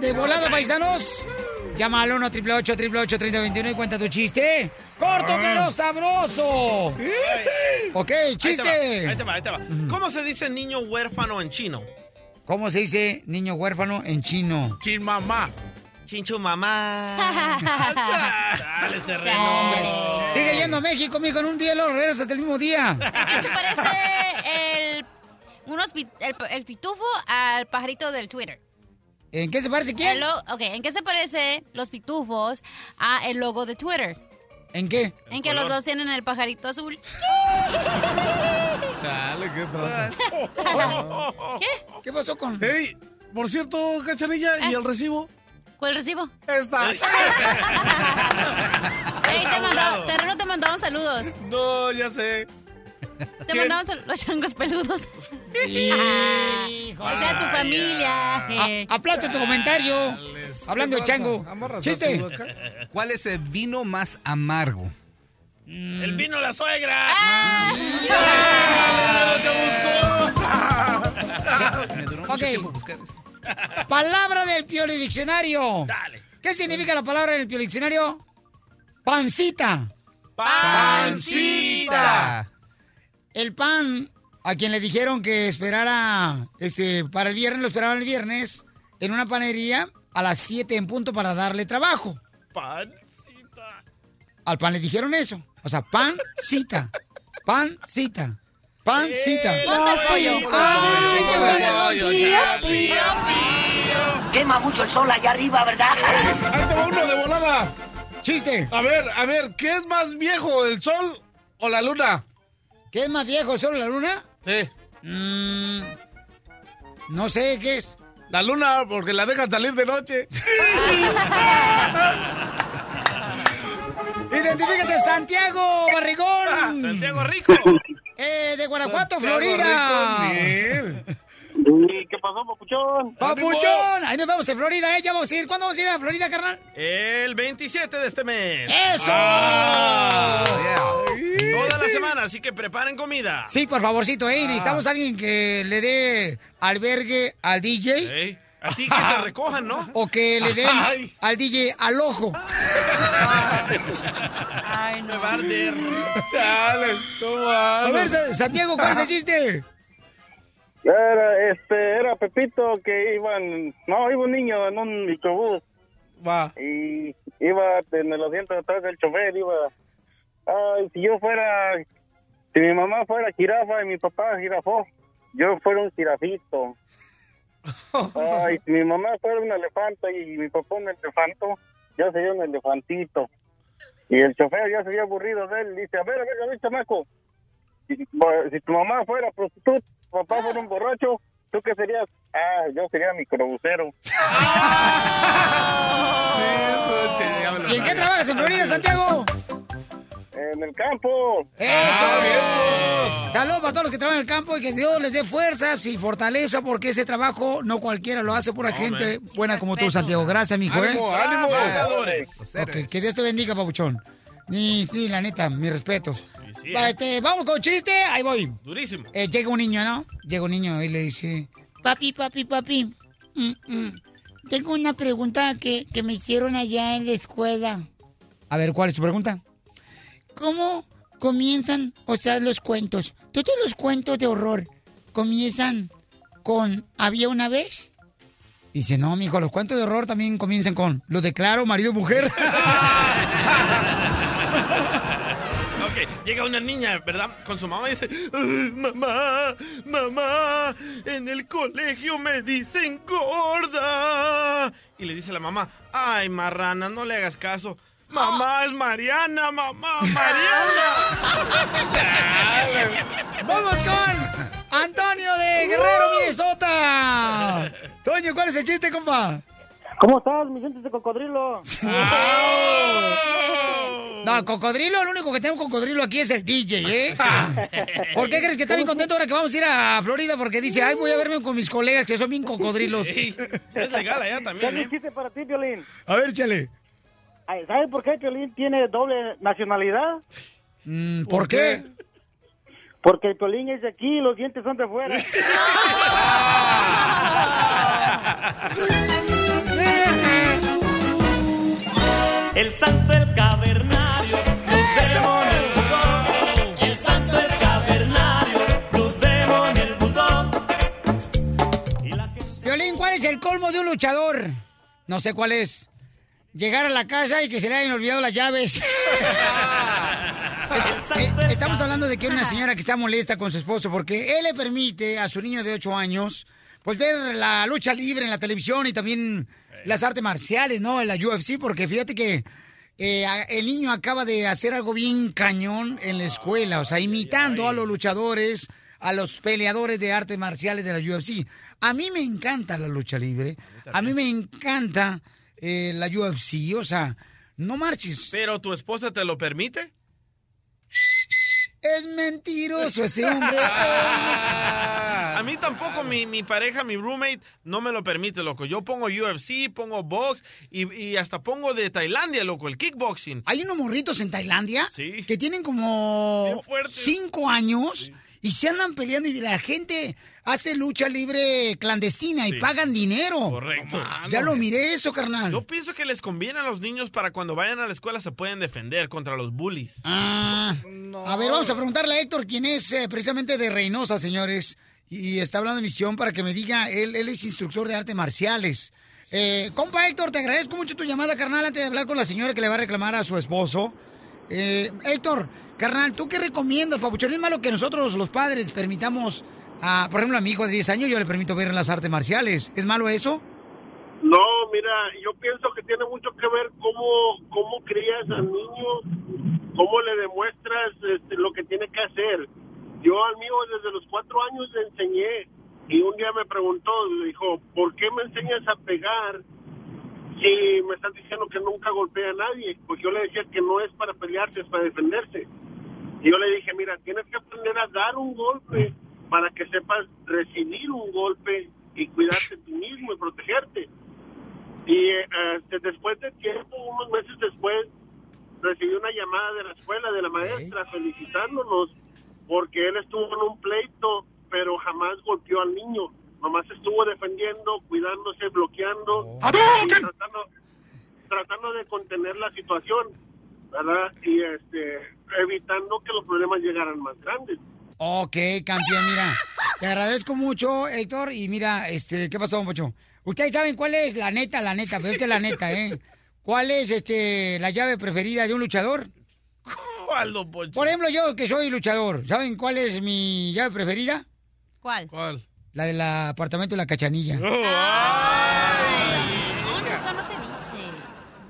De volada, paisanos. Llama al 1 888 3021 y cuenta tu chiste. Corto pero sabroso. Ok, chiste. Ahí te va, ahí te va. ahí te va. ¿Cómo se dice niño huérfano en chino? ¿Cómo se dice niño huérfano en chino? Chin mamá. Chinchu mamá. Dale, terreno. Sigue yendo a México, mijo, en un día luego regresas hasta el mismo día. ¿En qué se parece el, unos pi- el, el pitufo al pajarito del Twitter? ¿En qué se parece quién? El lo- ok, ¿en qué se parece los pitufos a el logo de Twitter? ¿En qué? En que los dos tienen el pajarito azul. Dale, qué tranza. ¿Qué? ¿Qué pasó con...? Hey, por cierto, Cachanilla, ¿y el recibo? ¿Cuál recibo? Está. Ey, te mandaron, Terreno te mandaron saludos. No, ya sé. Te mandaban sal- los changos peludos. Hijo. o sea, tu familia. eh. Tu comentario. Hablando de chango. Chiste. ¿Cuál es el vino más amargo? El vino la suegra. Ah. Me duró mucho Ok. tiempo buscar eso. Palabra del Pioli Diccionario. Dale. ¿Qué significa la palabra en el Pioli Diccionario? Pancita. Pancita. El pan, a quien le dijeron que esperara este, para el viernes, lo esperaban el viernes, en una panería a las 7 en punto para darle trabajo. Pancita. Al pan le dijeron eso. O sea, pancita. Pancita. Pancita. Ponte el pollo. ¡Ay, qué bueno! Pío, pío. Quema mucho el sol allá arriba, ¿verdad? Ahí te va uno de volada. Chiste. A ver, a ver, ¿qué es más viejo, el sol o la luna? ¿Qué es más viejo, el sol o la luna? Sí. Mm, no sé qué es. La luna, porque la dejan salir de noche. Identifícate, Santiago Barrigón. Santiago Rico. Eh, de Guanajuato, Santiago Florida. ¿Y qué pasó, papuchón? ¡Papuchón! Ahí nos vamos en Florida, ¿eh? Ya vamos a ir. ¿Cuándo vamos a ir a Florida, carnal? El 27 de este mes. ¡Eso! Ah, Toda la semana, así que preparen comida. Sí, por favorcito, Ah. ¿eh? Necesitamos a alguien que le dé albergue al DJ. Ey, A ti que te recojan, ¿no? O que le den Ay. al DJ al ojo. Ay, no. Me va a arder. Chale, ¿cómo A ver, Sa- Santiago, ¿cuál es el chiste? Era, este, era Pepito que iban, no, iba un niño en un microbús. Va. Y iba en el asiento de atrás del chofer, iba, ay, si yo fuera, si mi mamá fuera jirafa y mi papá jirafó, yo fuera un jirafito. Ay, si mi mamá fuera un elefante y mi papá un elefanto, yo sería un elefantito. Y el chofer ya se había aburrido de él, dice, a ver, a ver, a ver, chamaco, si, si tu mamá fuera prostituta, tu papá fuera un borracho, ¿tú qué serías? Ah, yo sería microbusero. ¿Y en qué trabajas en Florida, Santiago? En el campo. ¡Eso! Saludos para todos los que trabajan en el campo y que Dios les dé fuerzas y fortaleza porque ese trabajo no cualquiera lo hace pura gente buena como tú, Santiago. Gracias, mijo. ¿eh? ánimo, ánimo. Ok, que Dios te bendiga, papuchón. Y sí, la neta, mis respetos. Sí, ¿eh? este, vamos con chiste, ahí voy. Durísimo. Eh, llega un niño, ¿no? Llega un niño y le dice, papi, papi, papi, mm, mm, tengo una pregunta que, que me hicieron allá en la escuela. A ver, ¿cuál es tu pregunta? ¿Cómo comienzan, o sea, los cuentos? Todos los cuentos de horror comienzan con ¿había una vez? Dice, no, mijo, los cuentos de horror también comienzan con lo declaro marido llega una niña, ¿verdad? Con su mamá y dice, "Ay, mamá, mamá, en el colegio me dicen gorda. Y le dice la mamá, ay, marrana, no le hagas caso. Mamá es Mariana, mamá, Mariana. ¡Vamos con Antonio de Guerrero, Minnesota! Toño, ¿cuál es el chiste, compa? ¿Cómo estás, mi gente de cocodrilo? No, cocodrilo, lo único que tengo cocodrilo aquí es el DJ, ¿eh? ¿Por qué crees que está bien contento ahora que vamos a ir a Florida? Porque dice, ay, voy a verme con mis colegas que son bien cocodrilos. Ey, es legal allá también, ¿eh? un chiste para ti, Violín. A ver, chale. ¿Sabes por qué Piolín tiene doble nacionalidad? Mm, ¿Por qué? Porque el Piolín es de aquí y los dientes son de fuera. El santo, el cavernario, los demonios, el bulldog. El santo, el cavernario, los demonios, el bulldog. Violín, ¿cuál es el colmo de un luchador? No sé cuál es. Llegar a la casa y que se le hayan olvidado las llaves. Eh, Estamos hablando de que hay una señora que está molesta con su esposo porque él le permite a su niño de 8 años pues ver la lucha libre en la televisión y también las artes marciales, ¿no? En la UFC, porque fíjate que eh, el niño acaba de hacer algo bien cañón en la escuela, o sea, imitando a los luchadores, a los peleadores de artes marciales de la UFC. A mí me encanta la lucha libre, a mí me encanta eh, la UFC, o sea, no marches. ¿Pero tu esposa te lo permite? Es mentiroso ese hombre. A mí tampoco, mi, mi pareja, mi roommate, no me lo permite, loco. Yo pongo UFC, pongo box y, y hasta pongo de Tailandia, loco, el kickboxing. Hay unos morritos en Tailandia Sí. que tienen como cinco años y se andan peleando y la gente hace lucha libre clandestina y pagan dinero. Correcto. Ya lo miré eso, carnal. Yo pienso que les conviene a los niños para cuando vayan a la escuela se pueden defender contra los bullies. Ah, a ver, vamos a preguntarle a Héctor, quien es eh, precisamente de Reynosa, señores, y está hablando de misión para que me diga, él, él es instructor de artes marciales. Eh, compa Héctor, te agradezco mucho tu llamada, carnal, antes de hablar con la señora que le va a reclamar a su esposo. Eh, Héctor, carnal, ¿tú qué recomiendas, papuchón? ¿Es malo que nosotros, los padres, permitamos, a, por ejemplo, a mi hijo de 10 años, yo le permito ver las artes marciales? ¿Es malo eso? No, mira, yo pienso que tiene mucho que ver cómo, cómo crías al niño, cómo le demuestras este, lo que tiene que hacer. Yo al mío desde los cuatro años le enseñé y un día me preguntó, le dijo, ¿por qué me enseñas a pegar si me estás diciendo que nunca golpea a nadie? Pues yo le decía que no es para pelearse, es para defenderse. Y yo le dije, mira, tienes que aprender a dar un golpe para que sepas recibir un golpe y cuidarte ti mismo y protegerte. Y eh, este, después de tiempo, unos meses después, recibí una llamada de la escuela, de la maestra, felicitándonos porque él estuvo en un pleito, pero jamás golpeó al niño. Nomás estuvo defendiendo, cuidándose, bloqueando, tratando, tratando de contener la situación, ¿verdad? Y este, evitando que los problemas llegaran más grandes. Ok, campeón, mira. Te agradezco mucho, Héctor. Y mira, este, ¿qué pasó, don Pocho? Ustedes saben cuál es la neta, la neta, pero es la neta, ¿eh? ¿Cuál es este la llave preferida de un luchador? ¿Cuál, don Poncho? Por ejemplo, yo que soy luchador, ¿saben cuál es mi llave preferida? ¿Cuál? ¿Cuál? La del apartamento de la cachanilla. Eso no se dice.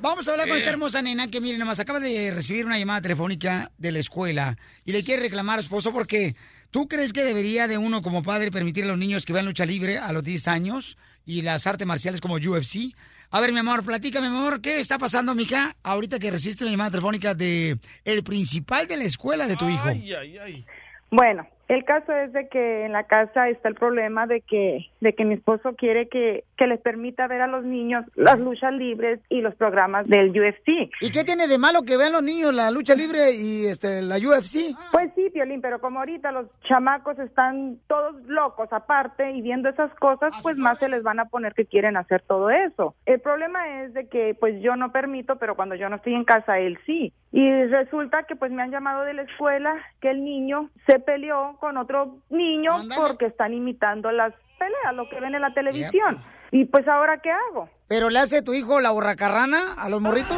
Vamos a hablar con Eh. esta hermosa nena que, miren, nomás acaba de recibir una llamada telefónica de la escuela y le quiere reclamar a su esposo porque tú crees que debería de uno como padre permitir a los niños que vean lucha libre a los 10 años y las artes marciales como UFC. A ver, mi amor, platícame, mi amor, ¿qué está pasando, mija, ahorita que recibiste una llamada telefónica de el principal de la escuela de tu hijo? Ay, ay, ay. Bueno, el caso es de que en la casa está el problema de que de que mi esposo quiere que, que les permita ver a los niños las luchas libres y los programas del UFC. ¿Y qué tiene de malo que vean los niños la lucha libre y este la UFC? Pues sí, Piolín, pero como ahorita los chamacos están todos locos aparte y viendo esas cosas, pues más se les van a poner que quieren hacer todo eso. El problema es de que pues yo no permito, pero cuando yo no estoy en casa, él sí. Y resulta que pues me han llamado de la escuela que el niño se peleó con otro niño porque están imitando las peleas, lo que ven en la televisión. Y pues ahora, ¿qué hago? ¿Pero le hace tu hijo la burracarrana a los morritos?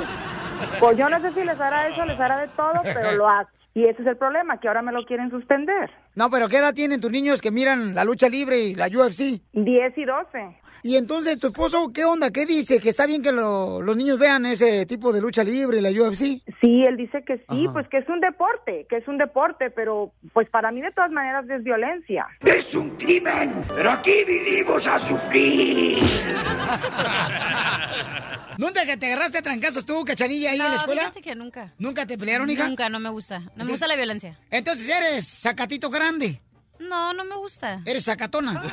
Pues yo no sé si les hará eso, les hará de todo, pero lo hace. Y ese es el problema, que ahora me lo quieren suspender. No, pero ¿qué edad tienen tus niños que miran la lucha libre y la UFC? 10 y 12. Y entonces, ¿tu esposo qué onda? ¿Qué dice? ¿Que está bien que lo- los niños vean ese tipo de lucha libre y la UFC? Sí, él dice que sí, Ajá. pues que es un deporte, que es un deporte, pero pues para mí de todas maneras es violencia. Es un crimen, pero aquí vinimos a sufrir. ¿Nunca que te agarraste a trancazos tú, cachanilla, ahí No, en la escuela? fíjate que nunca. ¿Nunca te pelearon, hija? Nunca, no me gusta. No me gusta la violencia. Entonces eres sacatito grande. No, no me gusta. Eres sacatona.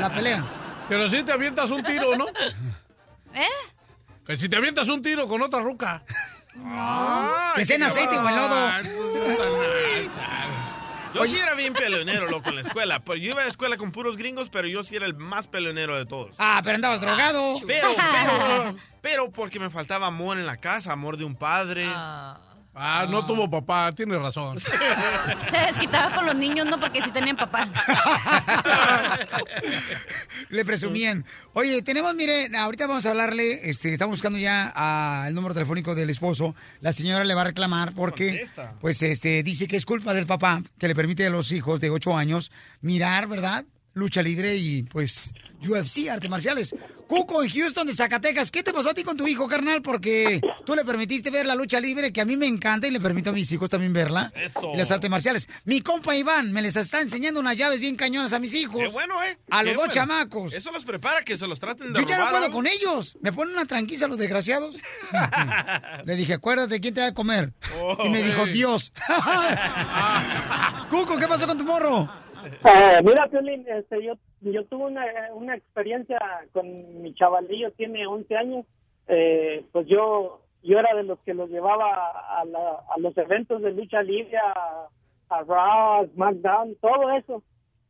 la pelea. Pero si te avientas un tiro, ¿no? ¿Eh? Que si te avientas un tiro con otra ruca. Que sea en aceite o en lodo. Yo sí era bien peleonero, loco, en la escuela. Pues yo iba a la escuela con puros gringos, pero yo sí era el más peleonero de todos. Ah, pero andabas drogado. Pero, pero, pero porque me faltaba amor en la casa, amor de un padre. Ah, no tuvo papá, tienes razón. Se desquitaba con los niños, no porque sí tenían papá. Le presumían. Oye, tenemos, mire, ahorita vamos a hablarle, este, estamos buscando ya a el número telefónico del esposo. La señora le va a reclamar porque, pues, este, dice que es culpa del papá que le permite a los hijos de 8 años mirar, ¿verdad? Lucha libre y, pues, UFC, artes marciales. Cuco en Houston de Zacatecas, ¿qué te pasó a ti con tu hijo, carnal? Porque tú le permitiste ver la lucha libre, que a mí me encanta y le permito a mis hijos también verla. Eso. Y las artes marciales. Mi compa Iván me les está enseñando unas llaves bien cañonas a mis hijos. Qué bueno, ¿eh? A los Qué dos bueno. chamacos. Eso los prepara, que se los traten de Yo ya no puedo con ellos. Me ponen una tranquila los desgraciados. Le dije, acuérdate quién te va a comer. y me dijo, Oh, Dios. Cuco, ¿qué pasó con tu morro? Eh, mira, Piolín, este, yo, yo tuve una, experiencia con mi chavalillo, tiene 11 años. Eh, pues yo yo era de los que los llevaba a, la- a los eventos de lucha libre, a, Raw, a SmackDown, todo eso.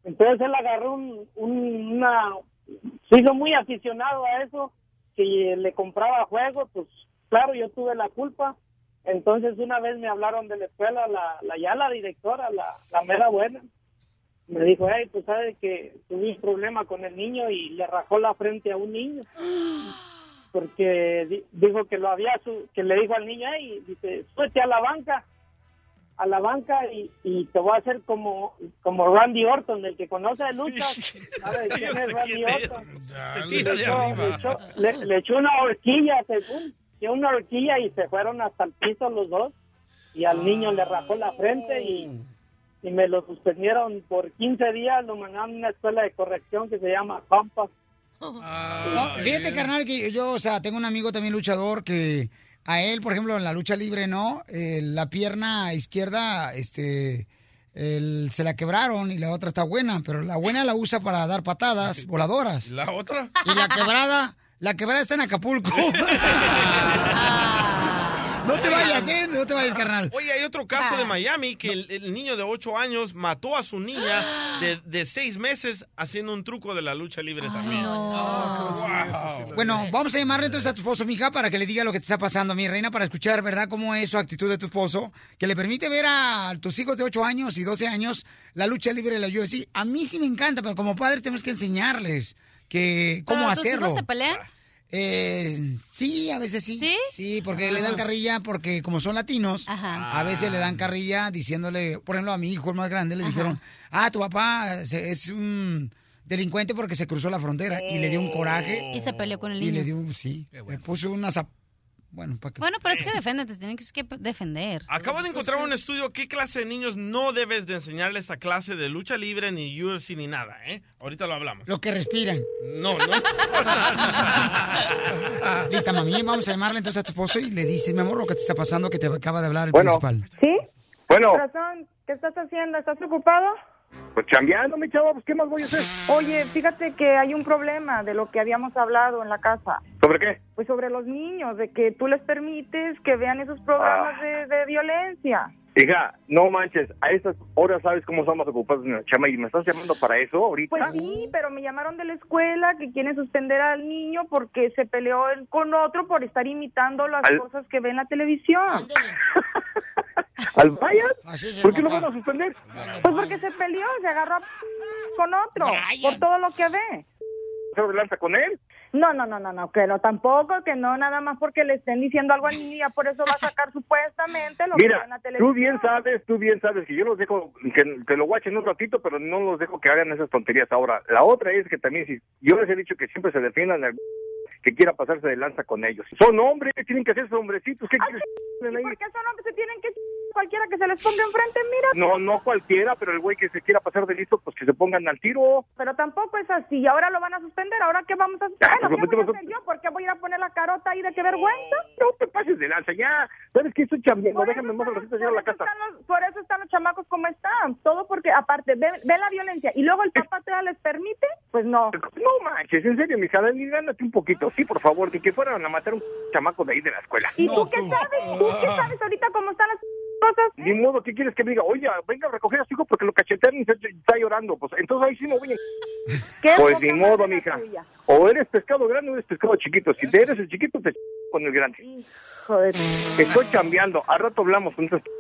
Entonces él agarró un, un- una... Se hizo muy aficionado a eso, que le compraba juegos, pues claro, yo tuve la culpa. Entonces una vez me hablaron de la escuela, la, la ya la directora, la mera buena, me dijo, hey, pues sabes que tuve un problema con el niño y le rajó la frente a un niño. Porque di- dijo que lo había, su- que le dijo al niño, hey, dice, súbete a la banca, a la banca y, y te voy a hacer como, como Randy Orton, el que conoce de lucha. ¿Sabe quién es Randy. Orton? Se Le de echó- arriba. le echó- le- le echó una horquilla, según, echó una horquilla y se fueron hasta el piso los dos. Y al niño le rajó la frente y, y me lo suspendieron por 15 días, lo mandaron a una escuela de corrección que se llama Compass. No, fíjate, carnal, que yo, o sea, tengo un amigo también luchador que a él, por ejemplo, en la lucha libre, ¿no? Eh, la pierna izquierda, este, el- se la quebraron y la otra está buena, pero la buena la usa para dar patadas voladoras. ¿La otra? Y la quebrada, la quebrada está en Acapulco. no te vayas, ¿eh? No te vayas, carnal. Oye, hay otro caso de Miami que el, el niño de 8 años mató a su niña de, de 6 meses haciendo un truco de la lucha libre también. Bueno, vamos a llamarle entonces a tu esposo, mija, para que le diga lo que te está pasando, mi reina, para escuchar, ¿verdad?, cómo es su actitud de tu esposo, que le permite ver a tus hijos de 8 años y 12 años la lucha libre de la UFC. A mí sí me encanta, pero como padre tenemos que enseñarles que cómo ¿Pero tus hacerlo. hijos se pelean? Eh, sí, a veces sí. Sí, porque Ah. le dan carrilla, porque como son latinos, a veces le dan carrilla diciéndole, por ejemplo, a mi hijo, el más grande, le dijeron, ah, tu papá se- es un delincuente porque se cruzó la frontera y le dio un coraje. Y se peleó con el Y niño. le dio un, sí, le puso una zap- Bueno, para. Bueno, pero es que defiéndete, tienes que defender. Acabo de encontrar un estudio qué clase de niños no debes de enseñarles esta clase de lucha libre, ni UFC, ni nada, ¿eh? Ahorita lo hablamos. Lo que respiran. No, no. Lista, mami, vamos a llamarle entonces a tu esposo y le dice, mi amor, lo que te está pasando, que te acaba de hablar el Bueno. principal. ¿Sí? Bueno. Corazón, ¿qué estás haciendo? ¿Estás ocupado? Pues chambeando, mi chavo, pues ¿qué más voy a hacer? Oye, fíjate que hay un problema de lo que habíamos hablado en la casa. ¿Sobre qué? Pues sobre los niños, de que tú les permites que vean esos programas Ah. de, de violencia. Hija, no manches, a estas horas sabes cómo estamos ocupados en la chama y me estás llamando para eso ahorita. Pues sí, pero me llamaron de la escuela que quieren suspender al niño porque se peleó él con otro por estar imitando las Al- cosas que ve en la televisión. ¿Al Bayern? ¿Por qué lo van a suspender? Pues porque se peleó, se agarró a con otro por todo lo que ve. ¿Se lanza con él? No, no, no, no, no, que no, tampoco, que no, nada más porque le estén diciendo algo al niño, ya por eso va a sacar supuestamente lo que Mira, en la televisión. tú bien sabes, tú bien sabes que yo los dejo, que, que lo guachen un ratito, pero no los dejo que hagan esas tonterías ahora. La otra es que también, si yo les he dicho que siempre se defiendan al que quiera pasarse de lanza con ellos. Son hombres, tienen que ser hombrecitos, ¿qué quieres? ¿Y por qué son hombres se tienen que cualquiera que se les ponga enfrente, mira? No, no cualquiera, pero el güey que se quiera pasar de listo, pues que se pongan al tiro. Pero tampoco es así, y ahora lo van a suspender, ahora qué vamos a hacer, Bueno, pues, ¿qué voy a hacer yo? ¿Por qué voy a ir a poner la carota ahí de qué vergüenza? No te pases de lanza, ya. ¿Sabes qué? Estoy chambeando, déjame más ratito llegar a la casa. Están los- por eso están los chamacos como están, todo porque aparte ve, ve la violencia y luego el papá te les permite, pues no. No manches, en serio, mi hija, Dani, gánate un poquito, sí, por favor, que fueran a matar un chamaco de ahí de la escuela. ¿Y tú qué sabes? ¿Tú qué sabes ahorita cómo están las cosas? Ni modo, ¿qué quieres que me diga? Oye, venga a recoger a su hijo porque lo cachetearon y se- está llorando. Pues entonces ahí sí me voy a... ¿Qué Pues ni modo, mija. tuya? O eres pescado grande o eres pescado chiquito. Si te eres el chiquito, te con el grande. Joder. Estoy chambeando. Al rato hablamos. Entonces,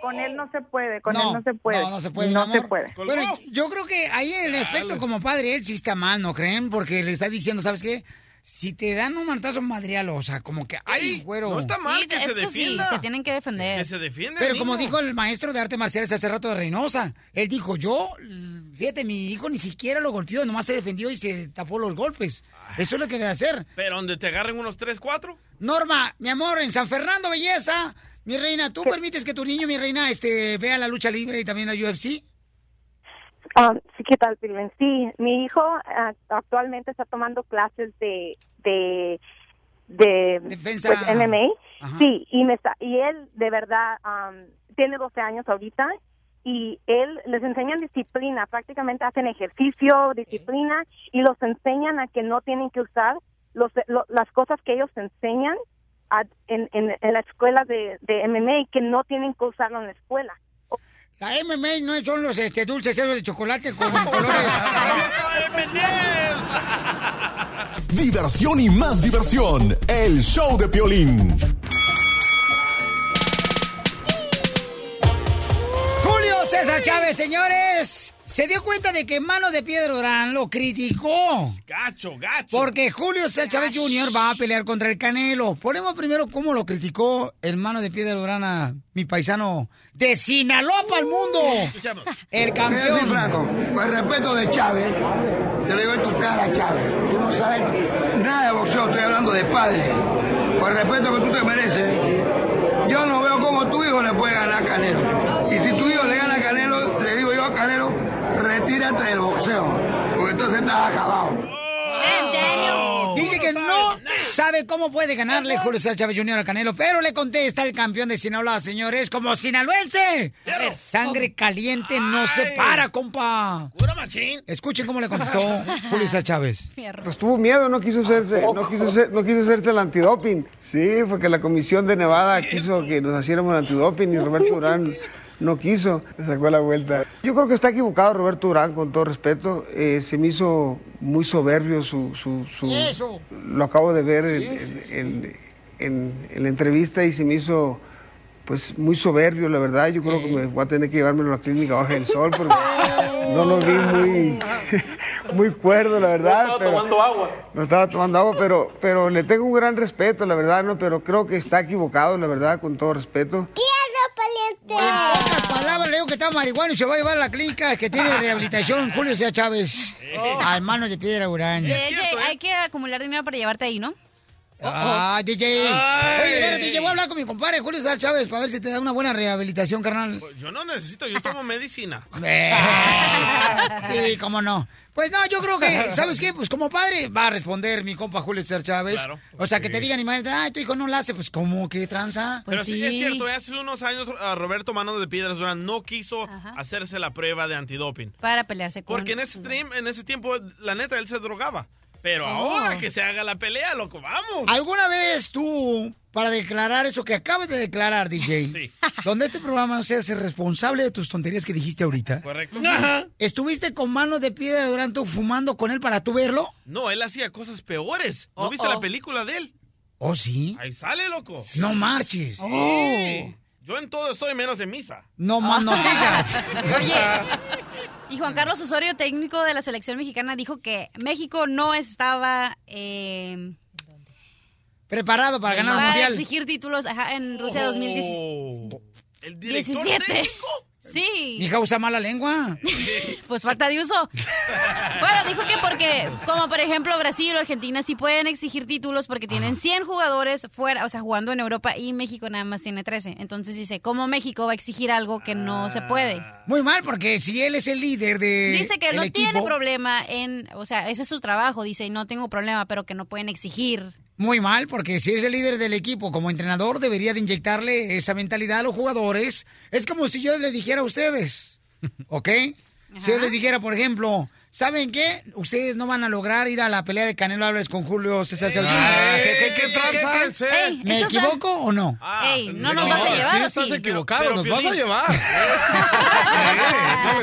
Con él no se puede, con él no se puede. No, no se puede, No se puede. Bueno, yo creo que ahí en el aspecto como padre, él sí está mal, ¿no creen? Porque le está diciendo, ¿sabes qué? Si te dan un martazo madrialo, o sea, como que, ay, güero. no está mal Sí, que se sí, defienda. se tienen que defender. Que se Pero como dijo el maestro de arte marciales hace rato de Reynosa, él dijo, yo, fíjate, mi hijo ni siquiera lo golpeó, nomás se defendió y se tapó los golpes. Eso es lo que debe hacer. Pero donde te agarren unos 3, 4. Norma, mi amor, en San Fernando, belleza, mi reina, ¿tú permites que tu niño, mi reina, este, vea la lucha libre y también la UFC? Ah, sí, ¿qué tal, Pilben? Sí, mi hijo ah, actualmente está tomando clases de de de Defensa. pues, MMA. Ajá. Sí, y me está y él de verdad tiene 12 años ahorita y él les enseñan disciplina, prácticamente hacen ejercicio, disciplina y los enseñan a que no tienen que usar los, lo- las cosas que ellos enseñan a- en, en, en la escuela de, de MMA que no tienen que usarlo en la escuela. La MMA no son los este, dulces esos de chocolate con colores. Diversión y más diversión. El show de Piolín. Julio César Chávez, señores, se dio cuenta de que Mano de Piedra Durán lo criticó. Gacho, gacho. Porque Julio César Chávez Jr. va a pelear contra el Canelo. Ponemos primero cómo lo criticó el Mano de Piedra Durán a mi paisano de Sinaloa para el mundo. El campeón. Franco, con el respeto de Chávez, te lo digo en tu cara, Chávez. Tú no sabes nada de boxeo, estoy hablando de padre. Con el respeto que tú te mereces, yo no veo cómo tu hijo le puede ganar a Canelo. Y si tu hijo le gana a Canelo, le digo yo a Canelo, retírate del boxeo. porque entonces estás acabado. Dice que no sabe cómo puede ganarle Julio César Chávez Jr. al Canelo, pero le contesta el campeón de Sinaloa, señores, como sinaloense. A ver, sangre caliente no se para, compa. Escuchen cómo le contestó Julio César Chávez. Pues tuvo miedo, no quiso hacerse, no quiso no quiso hacerse el antidoping. Sí, fue que la comisión de Nevada quiso que nos hiciéramos el antidoping y Roberto Durán no quiso, sacó la vuelta. Yo creo que está equivocado Roberto Durán, con todo respeto. Eh, se me hizo muy soberbio su... su, su- Eso. Lo acabo de ver Sí, en, sí, sí. en- en- en la entrevista y se me hizo pues muy soberbio, la verdad. Yo creo que me voy a tener que llevármelo a la clínica Baja del Sol porque no lo vi muy, muy cuerdo, la verdad. estaba pero- tomando agua. no estaba tomando agua, pero, pero le tengo un gran respeto, la verdad, ¿no? Pero creo que está equivocado, la verdad, con todo respeto. En pocas palabras, le digo que está marihuana y se va a llevar a la clínica que tiene rehabilitación Julio César Chávez. Al manos de piedra urán. Hay que acumular dinero para llevarte ahí, ¿no? Ah, DJ. Ay. Oye, de DJ, voy a hablar con mi compadre Julio César Chávez para ver si te da una buena rehabilitación, carnal. Yo no necesito, yo tomo medicina. Eh, Sí, cómo no. Pues no, yo creo que, ¿sabes qué? Pues como padre va a responder mi compa Julio César Chávez. Claro. O sea, que te digan, imagínate, ay, tu hijo no la hace, pues ¿cómo que tranza? Pero sí, es cierto, eh, hace unos años ah, Roberto Mano de Piedras Durán no quiso hacerse la prueba de antidoping. Para pelearse con... Porque en ese, trim- en ese tiempo, la neta, él se drogaba. Pero Oh. ahora que se haga la pelea, loco, vamos. ¿Alguna vez tú, para declarar eso que acabas de declarar, DJ, donde este programa no se hace responsable de tus tonterías que dijiste ahorita? Correcto. ¿Estuviste con manos de piedra durante fumando con él para tú verlo? No, él hacía cosas peores. ¿No Oh, viste oh. la película de él? ¿Oh, sí? Ahí sale, loco. No marches. Sí. Yo en todo estoy menos en misa. No más no digas. Oye, y Juan Carlos Osorio, técnico de la selección mexicana, dijo que México no estaba... eh, Preparado para ganar el para mundial. exigir títulos ajá, en Rusia 2017. Oh. ¿El director 17. Sí. Mi hija usa mala lengua. Pues falta de uso. Bueno, dijo que porque, como por ejemplo Brasil o Argentina, sí pueden exigir títulos porque tienen 100 jugadores fuera, o sea, jugando en Europa y México nada más tiene 13. Entonces dice, ¿cómo México va a exigir algo que no se puede? Muy mal, porque si él es el líder de. Dice que el no equipo, tiene problema en, o sea, ese es su trabajo, dice, no tengo problema, pero que no pueden exigir. Muy mal, porque si es el líder del equipo como entrenador, debería de inyectarle esa mentalidad a los jugadores. Es como si yo les dijera a ustedes, ¿ok? Si yo les dijera, por ejemplo, ¿saben qué? Ustedes no van a lograr ir a la pelea de Canelo Álvarez con Julio César Chávez. ¿qué- qué- qué? Ey, ¿Me equivoco o no? Ey, ¿no nos vas a llevar sí o estás sí? equivocado, Pero- nos pero, vas a Piolín- llevar. Sí,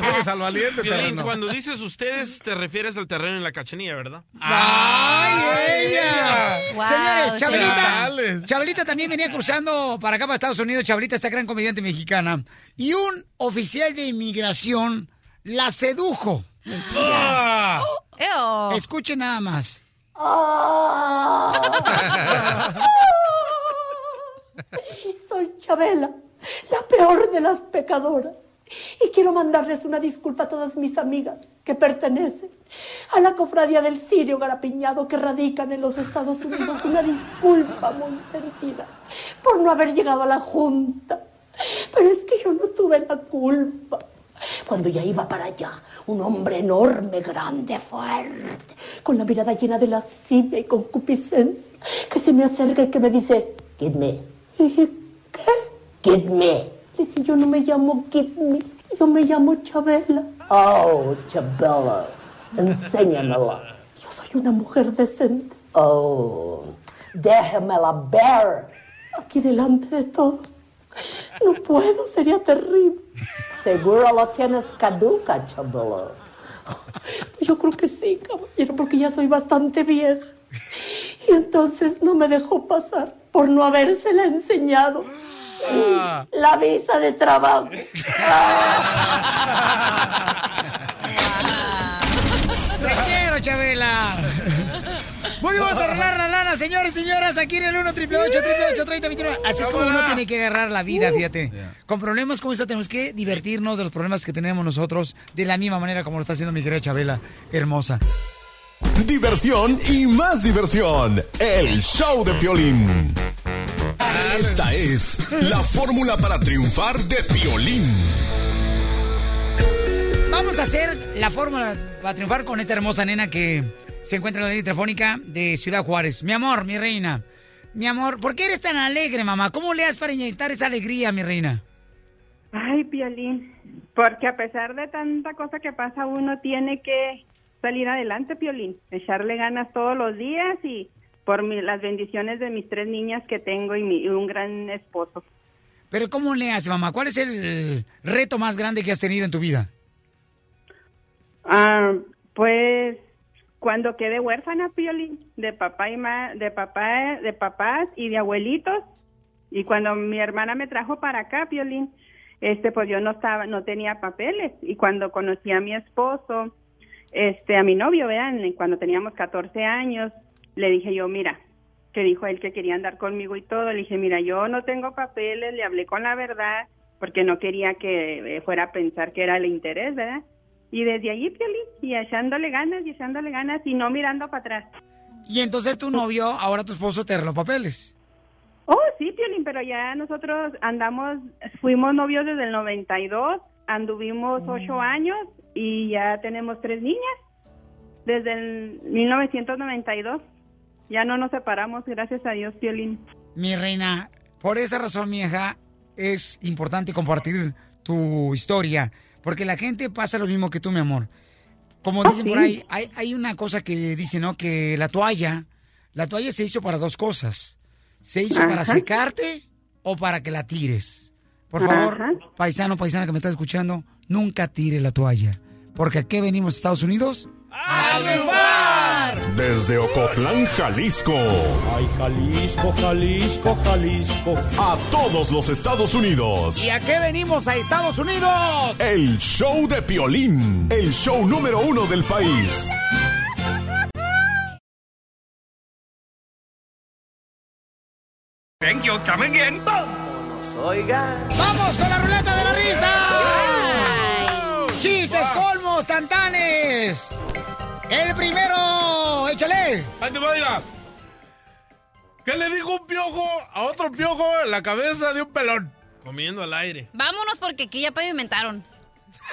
no juegues al valiente, Piolín, terreno. cuando dices ustedes, te refieres al terreno en la cachanilla, ¿verdad? ¡Ay, ella! Wow, Señores. Chabelita. Chabelita también venía cruzando para acá, para Estados Unidos. Chabelita, esta gran comediante mexicana. Y un oficial de inmigración la sedujo. Ah. Eo. Escuchen nada más. Soy Chabela, la peor de las pecadoras. Y quiero mandarles una disculpa a todas mis amigas que pertenecen a la cofradía del Sirio Garapiñado que radican en los Estados Unidos. Una disculpa muy sentida por no haber llegado a la junta. Pero es que yo no tuve la culpa. Cuando ya iba para allá, un hombre enorme, grande, fuerte, con la mirada llena de lascivia y concupiscencia, que se me acerca y que me dice, Kid me. Le dije, ¿qué? Kid me. Le dije, yo no me llamo Kid me, yo me llamo Chabela. Oh, Chabela, enséñamela. Yo soy una mujer decente. Oh, déjamela ver. Aquí delante de todos. No puedo, sería terrible. Seguro lo tienes caduca, Chabela. Yo creo que sí, caballero, porque ya soy bastante vieja. Y entonces no me dejó pasar por no habérsela enseñado. La visa de trabajo. ¡Te quiero, Chabela! Muy bien, vamos a arreglar la lana, señores y señoras, aquí en el 1 triple 8 30 29. Así es como uno tiene que agarrar la vida, fíjate. Con problemas como esto tenemos que divertirnos de los problemas que tenemos nosotros de la misma manera como lo está haciendo mi querida Chabela, hermosa. Diversión y más diversión. El show de Piolín. Esta es la fórmula para triunfar de Piolín. vamos a hacer la fórmula para triunfar con esta hermosa nena que se encuentra en la línea telefónica de Ciudad Juárez. Mi amor, mi reina. Mi amor, ¿por qué eres tan alegre, mamá? ¿Cómo le das para inyectar esa alegría, mi reina? Ay, Piolín, porque a pesar de tanta cosa que pasa, uno tiene que salir adelante, Piolín, echarle ganas todos los días y por mi- las bendiciones de mis tres niñas que tengo y, mi, y un gran esposo. Pero ¿cómo le haces, mamá? ¿Cuál es el reto más grande que has tenido en tu vida? Ah, pues cuando quedé huérfana, Piolín, de papá y ma de papá, de papás y de abuelitos, y cuando mi hermana me trajo para acá, Piolín, este, pues yo no estaba, no tenía papeles, y cuando conocí a mi esposo, este, a mi novio, vean, cuando teníamos 14 años, le dije yo, mira, que dijo él que quería andar conmigo y todo, le dije, mira, yo no tengo papeles, le hablé con la verdad, porque no quería que eh, fuera a pensar que era el interés, ¿verdad? Y desde allí, Piolín, y echándole ganas, y echándole ganas, y no mirando para atrás. Y entonces tu novio, ahora tu esposo, te arregló papeles. Oh, sí, Piolín, pero ya nosotros andamos, fuimos novios desde el 92, anduvimos ocho años y ya tenemos tres niñas desde el 1992. Ya no nos separamos, gracias a Dios, Piolín. Mi reina, por esa razón, mi hija, es importante compartir tu historia, porque la gente pasa lo mismo que tú, mi amor. Como Ah, dicen sí. por ahí, hay, hay una cosa que dice, ¿no? Que la toalla, la toalla se hizo para dos cosas. Se hizo para secarte o para que la tires. Por favor, Ajá. paisano, paisana que me está escuchando, nunca tire la toalla. Porque aquí venimos, Estados Unidos, ¡A Desde Ocotlán, Jalisco. Ay, Jalisco, Jalisco, Jalisco. A todos los Estados Unidos. ¿Y a qué venimos a Estados Unidos? El show de Piolín. El show número uno del país. Thank you, come again. Vámonos, oiga. ¡Vamos con la ruleta de la risa! ¡Chistes, colmos, tantanes! ¡El primero! ¡Échale! Ahí te va. ¿Qué le dijo un piojo a otro piojo en la cabeza de un pelón? Comiendo al aire. Vámonos porque aquí ya pavimentaron.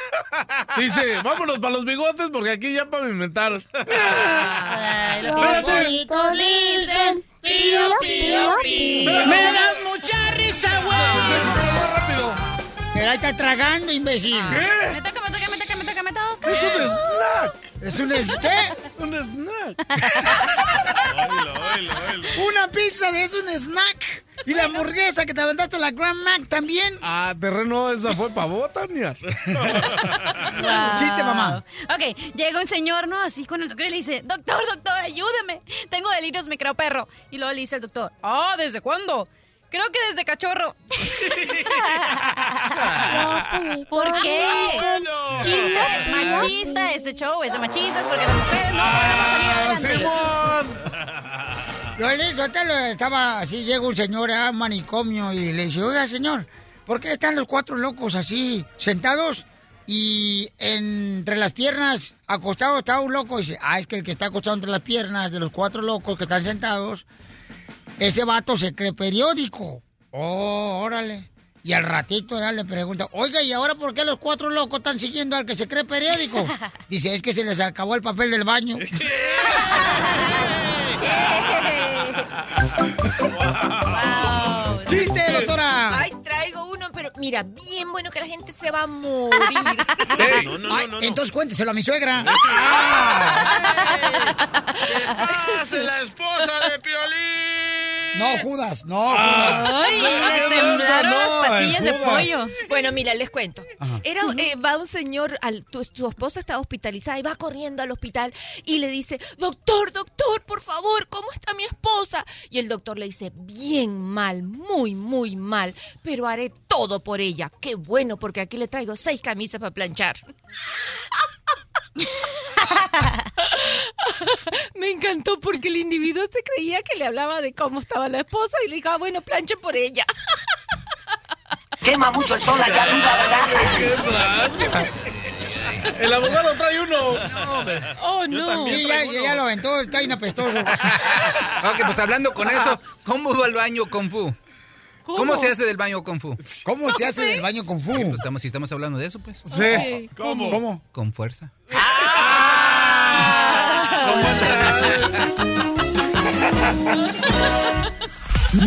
Dice, vámonos para los bigotes porque aquí ya pavimentaron. Ay, lo que dicen. Pío, pío, pío. ¡Me das mucha risa, güey! rápido! Pero ahí está tragando, imbécil. ¿Qué? Es un snack. ¿Es un qué? Un snack. Una pizza de es un snack. Y la hamburguesa que te aventaste la Grand Mac también. Ah, terreno, esa fue para vos, Tania. Chiste, mamá. Ok, llega un señor, ¿no? Así con el doctor y le dice, doctor, doctor, ayúdeme. Tengo delirios, me creo perro. Y luego le dice el doctor, ah, ¿desde cuándo? Creo que desde cachorro. ¿Por qué? Chiste machista este show, es de machistas porque las mujeres no podemos salir adelante. Yo le Sotelo, estaba así, llega un señor a un manicomio y le dice, oiga, señor, ¿por qué están los cuatro locos así sentados? Y entre las piernas, acostado, está un loco. Y dice, ah, es que el que está acostado entre las piernas de los cuatro locos que están sentados, ese vato se cree periódico. Oh, órale. Y al ratito ya le pregunta, oiga, ¿y ahora por qué los cuatro locos están siguiendo al que se cree periódico? Dice, es que se les acabó el papel del baño. ¡Chiste, doctora! Ay, traigo uno, pero mira, bien bueno que la gente se va a morir. Ay, Entonces cuénteselo a mi suegra. ¡Pase la esposa de Piolín! No, Judas, no, Judas. Ay, le temblaron no, las patillas de pollo. Bueno, mira, les cuento. Ajá. Era, eh, va un señor, al, tu, su esposa está hospitalizada y va corriendo al hospital y le dice, doctor, doctor, por favor, ¿cómo está mi esposa? Y el doctor le dice, bien mal, muy, muy mal, pero haré todo por ella. Qué bueno, porque aquí le traigo seis camisas para planchar. Me encantó porque el individuo se creía que le hablaba de cómo estaba la esposa y le dijo, ah, bueno, planche por ella. Quema mucho el sol allá arriba, ¿verdad? El abogado trae uno. Oh, Sí, ya, lo aventó, está inapestoso. Ok, pues hablando con eso, ¿cómo va el baño Kung Fu? ¿Cómo? se hace del baño con fu? ¿Cómo se hace del baño con fu? Pues estamos, si estamos hablando de eso, pues. Sí. ¿Cómo? ¿Cómo? Con fuerza.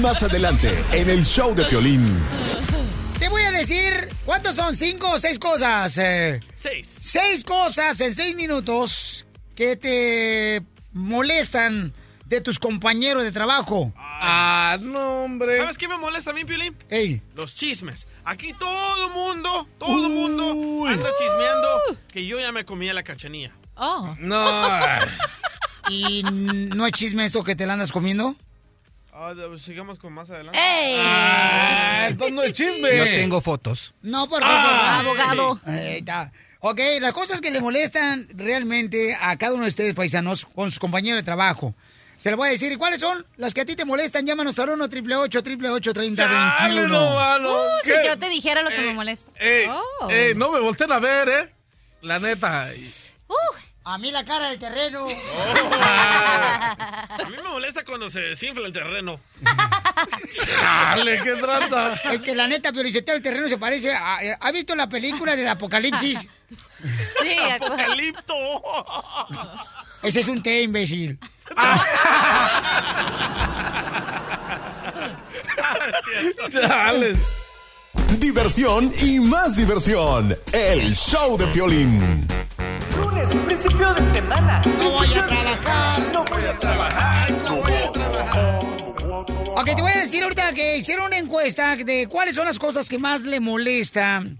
Más adelante, en el show de Piolín. Te voy a decir, ¿cuántos son? ¿Cinco o seis cosas? Eh, Seis. seis cosas en seis minutos que te molestan de tus compañeros de trabajo. Ah, no, hombre. ¿Sabes qué me molesta a mí, Piolín? Ey. Los chismes. Aquí todo mundo, todo mundo anda chismeando que yo ya me comía la cachanilla. Oh. No. ¿Y no es chisme eso que te la andas comiendo? Ah, sigamos con más adelante. Ah, entonces no es chisme. Yo tengo fotos. No, porque... Ah, abogado. Ahí está. Ok, las cosas que le molestan realmente a cada uno de ustedes, paisanos, con sus compañeros de trabajo. Se les voy a decir, ¿y cuáles son las que a ti te molestan? Llámanos al 1 888 888 3021 Chale, no, mano. Uh, si yo te dijera lo que me molesta. Ey, Oh. ey, no me volteen a ver, ¿eh? La neta. Uh, A mí la cara del terreno. A mí me molesta cuando se desinfla el terreno. Chale, qué tranza. Es que la neta, pero el terreno se parece a... eh, ¿Ha visto la película del apocalipsis? sí, Apocalipto. Ese es un té, imbécil. Chale. Diversión y más diversión. El show de Piolín. Lunes, principio de semana. No voy a trabajar. No voy a trabajar. No voy a trabajar. Ok, te voy a decir ahorita que hicieron una encuesta de cuáles son las cosas que más le molestan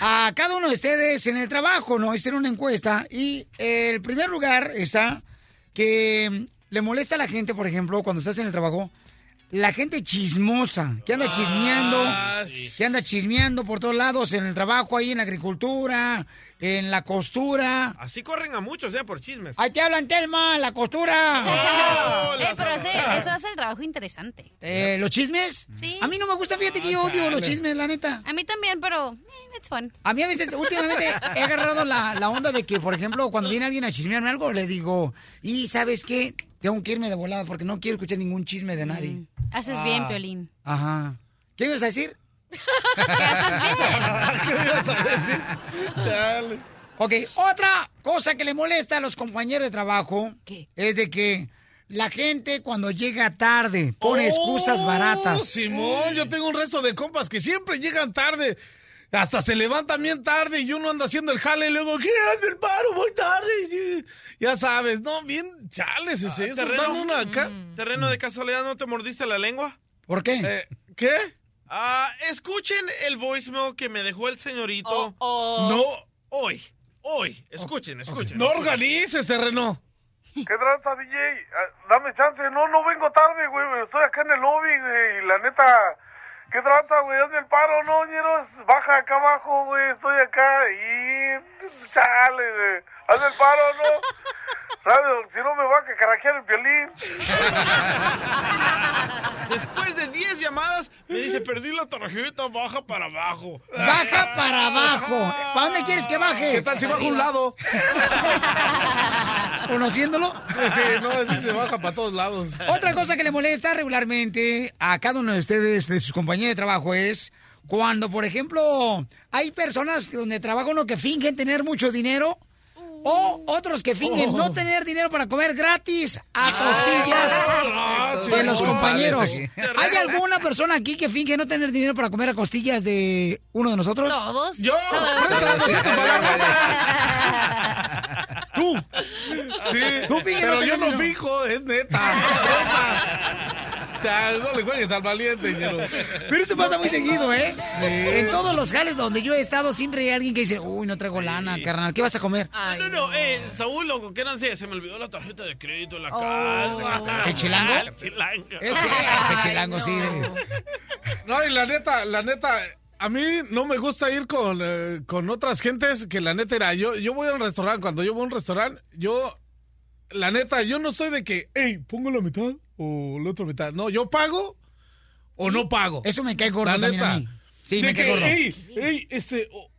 a cada uno de ustedes en el trabajo, ¿no? Hicieron una encuesta y el primer lugar está que le molesta a la gente, por ejemplo, cuando estás en el trabajo, la gente chismosa, que anda chismeando, que anda chismeando por todos lados en el trabajo, ahí en la agricultura, en la costura. Así corren a muchos, ¿eh? Por chismes. Ahí te hablan, Telma, la costura. Eh, pero ese- eso hace el trabajo interesante. Eh, ¿Los chismes? Sí. A mí no me gusta, fíjate que yo odio los chismes, la neta. A mí también, pero eh, it's fun. A mí a veces, últimamente, he agarrado la, la onda de que, por ejemplo, cuando viene alguien a chismearme algo, le digo, y ¿sabes qué? Tengo que irme de volada porque no quiero escuchar ningún chisme de nadie. Haces Ah. bien, Piolín. Ajá. ¿Qué ibas a decir? ¿Qué haces bien? Chale. Ok, otra cosa que le molesta a los compañeros de trabajo es de que la gente cuando llega tarde pone excusas Oh, baratas. Simón, yo tengo un resto de compas que siempre llegan tarde. Hasta se levantan bien tarde y uno anda haciendo el jale y luego, ¿qué? Hazme el paro, voy tarde. Ya sabes, no, bien chales, Ah, ese, esos terreno. dan una acá. ¿Terreno de casualidad no te mordiste la lengua? ¿Por qué? Eh, ¿Qué? Ah, escuchen el voicemail que me dejó el señorito. No, Hoy, hoy. Escuchen, escuchen. no organices, terreno. ¿Qué tranza, DJ? Ah, Dame chance. No, no vengo tarde, güey. Estoy acá en el lobby, güey. Y la neta, ¿qué tranza, güey? Hazme el paro, ¿no, ñeros? Baja acá abajo, güey. Estoy acá y... Chale, güey. Hazme el paro, ¿no? ¿Sabes? Si no me va a cacaraquear el violín. Después de 10 llamadas, me dice, perdí la tarjeta, baja para abajo. Baja para abajo. ¿Para dónde quieres que baje? ¿Qué tal si baja a un lado? ¿Conociéndolo? Sí, no, así se baja para todos lados. Otra cosa que le molesta regularmente a cada uno de ustedes, de sus compañeros de trabajo, es cuando, por ejemplo, hay personas donde trabaja uno que fingen tener mucho dinero o otros que fingen Oh. no tener dinero para comer gratis a costillas Ah, de los compañeros. ¿Hay alguna persona aquí que finge no tener dinero para comer a costillas de uno de nosotros? Todos. Yo, presta 200 para Tú. Sí, Tú finge no pero yo tener no dinero. fijo, es neta. neta. No le juegues al valiente. Pero eso pasa muy seguido, ¿eh? Sí. En todos los jales donde yo he estado siempre hay alguien que dice, uy, no traigo lana, carnal, ¿qué vas a comer? No, no, no, eh, Saúl, loco, ¿qué sé? Se me olvidó la tarjeta de crédito en la casa. ¿El chilango? Ah, el chilango. Ese, ese chilango, sí. de- No, y la neta, la neta, a mí no me gusta ir con, eh, con otras gentes que la neta era, yo, yo voy a un restaurante, cuando yo voy a un restaurante, yo, la neta, yo no estoy de que, hey, pongo la mitad o la otra mitad. No, yo pago o no pago. Eso me cae gordo La neta. a mí. Sí, de me cae gordo. hey, hey, este, o,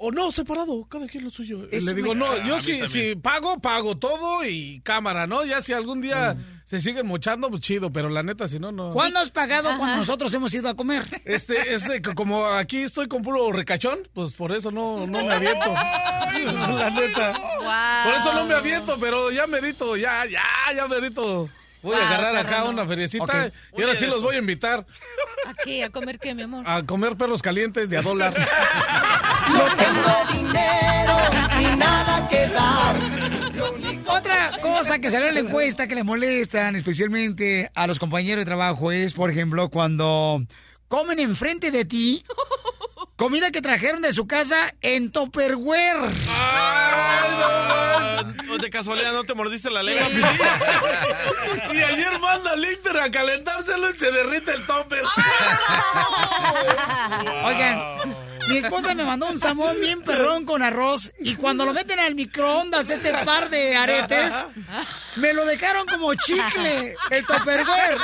o- no, separado, cada quien lo suyo. Eso Le digo, me- no, yo si, si pago, pago todo y cámara, ¿no? Ya si algún día se siguen mochando, pues chido, pero la neta, si no, no. ¿Cuándo has pagado cuando nosotros hemos ido a comer? Este, este, como aquí estoy con puro recachón, pues por eso no, no me aviento. la neta. Por eso no me aviento, pero ya merito, ya, ya, ya merito. Voy a agarrar acá una feriecita y ahora sí los voy a invitar ¿A qué? ¿A comer qué, mi amor? a comer perros calientes de a dólar. Ni nada que dar. Otra cosa que salió en la encuesta que le molestan especialmente a los compañeros de trabajo es, por ejemplo, cuando comen enfrente de ti comida que trajeron de su casa en Tupperware. ¿O de casualidad no te mordiste la lengua? y ayer manda al Inter a calentárselo y se derrite el topper. Oigan, mi esposa me mandó un salmón bien perrón con arroz y cuando lo meten al microondas este par de aretes, me lo dejaron como chicle, el topperware.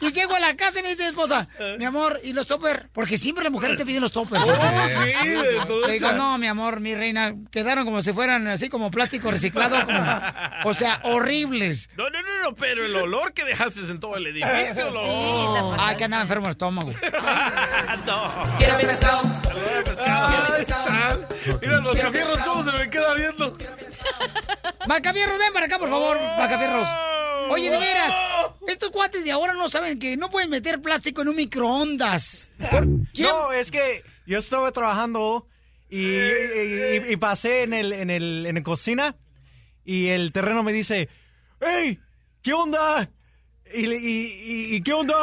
Y llego a la casa y me dice mi esposa, mi amor, ¿y los topper? Porque siempre las mujeres te piden los topper. Oh, sí, de Le digo, no, mi amor, mi reina, quedaron como si fueran así como plástico reciclado, como, o sea, horribles. No, no, no, no, pero el olor que dejaste en todo el edificio, lo... Oh. Ay, que andaba enfermo el estómago. no. Pescado. Mira los cafierros cómo se me queda viendo. Macafierros, ven para acá, por favor, Macafierros. Oye, de veras, estos cuates de ahora no saben que no pueden meter plástico en un microondas. No, es que yo estaba trabajando y, y- y- y pasé en el, en, el, en la cocina y el terreno me dice, ¡Hey! ¿Qué onda? Y, y- y- y qué onda?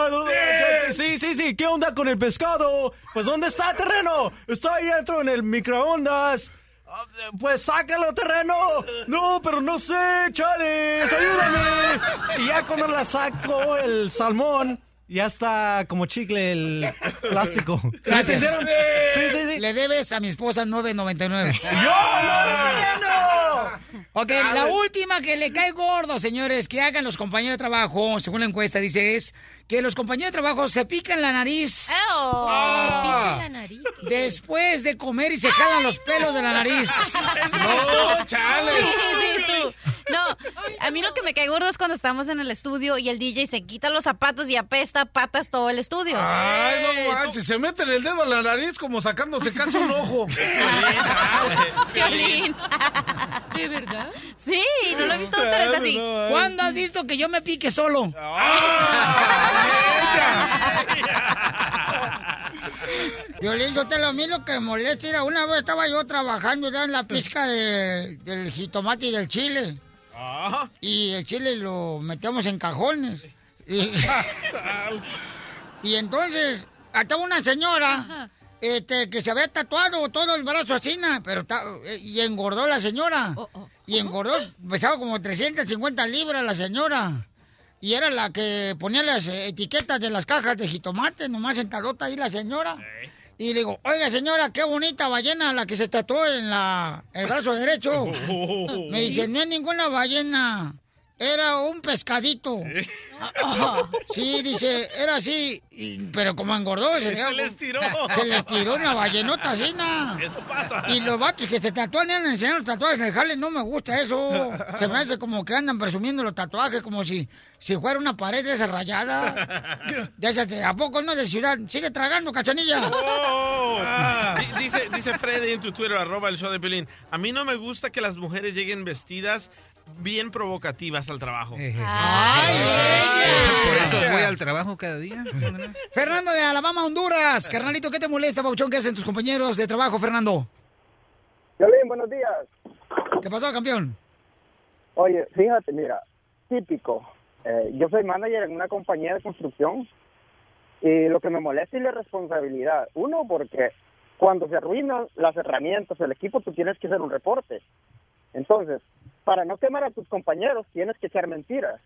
Sí, sí, sí, ¿qué onda con el pescado? Pues ¿dónde está el terreno? Está ahí adentro en el microondas. Ah, Pues sácalo, terreno. No, pero no sé, chales, ayúdame. Y ya cuando la saco el salmón, ya está como chicle el plástico. ¿Sí me Gracias. entendieron? Sí, sí, sí. Le debes a mi esposa 9.99. ¡Yo, no, no, terreno! Ok, la última que le cae gordo, señores, que hagan los compañeros de trabajo, según la encuesta, dice es que los compañeros de trabajo se pican la nariz. Ah. Se pican la nariz. Después de comer y se jalan los pelos de la nariz. No, chales. Sí. No, a mí lo que me cae gordo es cuando estamos en el estudio y el DJ se quita los zapatos y apesta patas todo el estudio. Ay, no manches, se meten el dedo a la nariz como sacándose casi un ojo. Violín. ¿De verdad? Sí, no lo he visto otra vez así. ¿Cuándo has visto que yo me pique solo? Violín, yo te lo mismo que molesta. Mira, una vez estaba yo trabajando ya en la pizca de- del jitomate y del chile. Y el chile lo metíamos en cajones. Y, y entonces, estaba una señora este, que se había tatuado todo el brazo así, pero eh, y engordó la señora. Y engordó, pesaba como 350 libras la señora. Y era la que ponía las eh, etiquetas de las cajas de jitomate, nomás sentadota ahí la señora. Y le digo, oiga señora, qué bonita ballena la que se tatuó en la, el brazo derecho. Me dice, no es ninguna ballena, era un pescadito. Sí, dice, era así, y- pero como engordó. Se le- les tiró. Se les tiró una ballenota así, na. Eso pasa. Y los vatos que se tatúan andan enseñando los tatuajes en el jale, no me gusta eso. Se me hace como que andan presumiendo los tatuajes como si, si fuera una pared de esa rayada. De esas de- ¿A poco no de ciudad? Sigue tragando, cachanilla. Oh. Di- Dice, dice Freddy en tu Twitter, arroba el show de Pelín. A mí no me gusta que las mujeres lleguen vestidas bien provocativas al trabajo. Por eso voy al trabajo cada día. Fernando de Alabama, Honduras. Carnalito, ¿qué te molesta, Pauchón? ¿Qué hacen tus compañeros de trabajo, Fernando? Violín, buenos días. ¿Qué pasó, campeón? Oye, fíjate, mira, típico. Eh, yo soy manager en una compañía de construcción y lo que me molesta es la responsabilidad. Uno, porque cuando se arruinan las herramientas, el equipo, tú tienes que hacer un reporte. Entonces, para no quemar a tus compañeros, tienes que echar mentiras.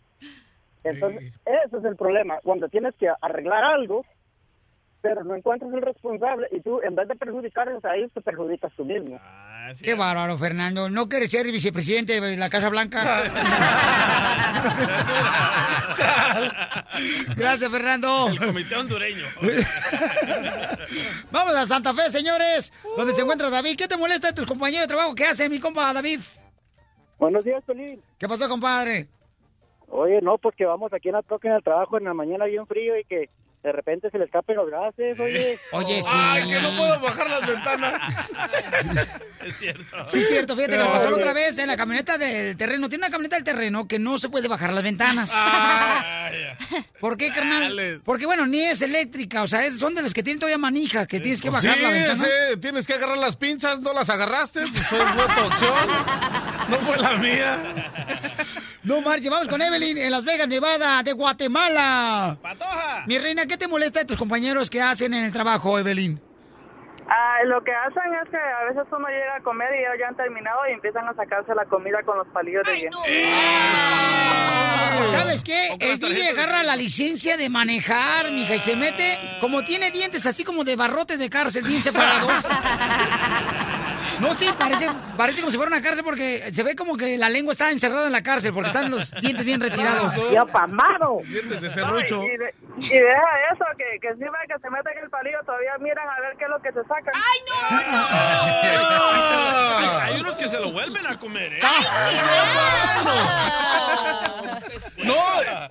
Entonces, ese es el problema. Cuando tienes que arreglar algo, pero no encuentras el responsable y tú, en vez de perjudicarlos a ellos, te perjudicas tú mismo. Qué bárbaro, Fernando. ¿No quieres ser vicepresidente de la Casa Blanca? Gracias, Fernando. El comité hondureño. Vamos a Santa Fe, señores, donde se encuentra David. ¿Qué te molesta de tus compañeros de trabajo? ¿Qué hace mi compa David? Buenos días, Pelín. ¿Qué pasó, compadre? Oye, no, porque vamos aquí en la troca en el trabajo en la mañana bien frío y que de repente se le escapen los gases, oye. Oye, sí. Ay, que no puedo bajar las ventanas. Es cierto. Sí, es cierto. Fíjate que nos pasó la otra vez en la camioneta del terreno. Tiene una camioneta del terreno que no se puede bajar las ventanas. ¿Por qué, carnal? Porque, bueno, ni es eléctrica. O sea, es- son de las que tienen todavía manija, que tienes que Pues bajar sí, la ventana. ese, tienes que agarrar las pinzas, no las agarraste, pues fue, fue tu opción, no fue la mía. No marche, vamos con Evelyn en Las Vegas, Nevada, de Guatemala. ¡Patoja! Mi reina, ¿qué te molesta de tus compañeros que hacen en el trabajo, Evelyn? Ah, lo que hacen es que a veces uno llega a comer y ellos ya han terminado y empiezan a sacarse la comida con los palillos de dientes. ¿Sabes qué? El DJ agarra la licencia de manejar, mija, y se mete, como tiene dientes así como de barrotes de cárcel bien separados. No, sí, parece, parece como si fuera una cárcel porque se ve como que la lengua está encerrada en la cárcel porque están los dientes bien retirados. Yo pasmado. Dientes de serrucho. No, y, y de- y deja eso, que, que encima que se meten el palillo todavía miran a ver qué es lo que se sacan. ¡Ay, Hay, hay unos que se lo vuelven a comer, ¿eh? No,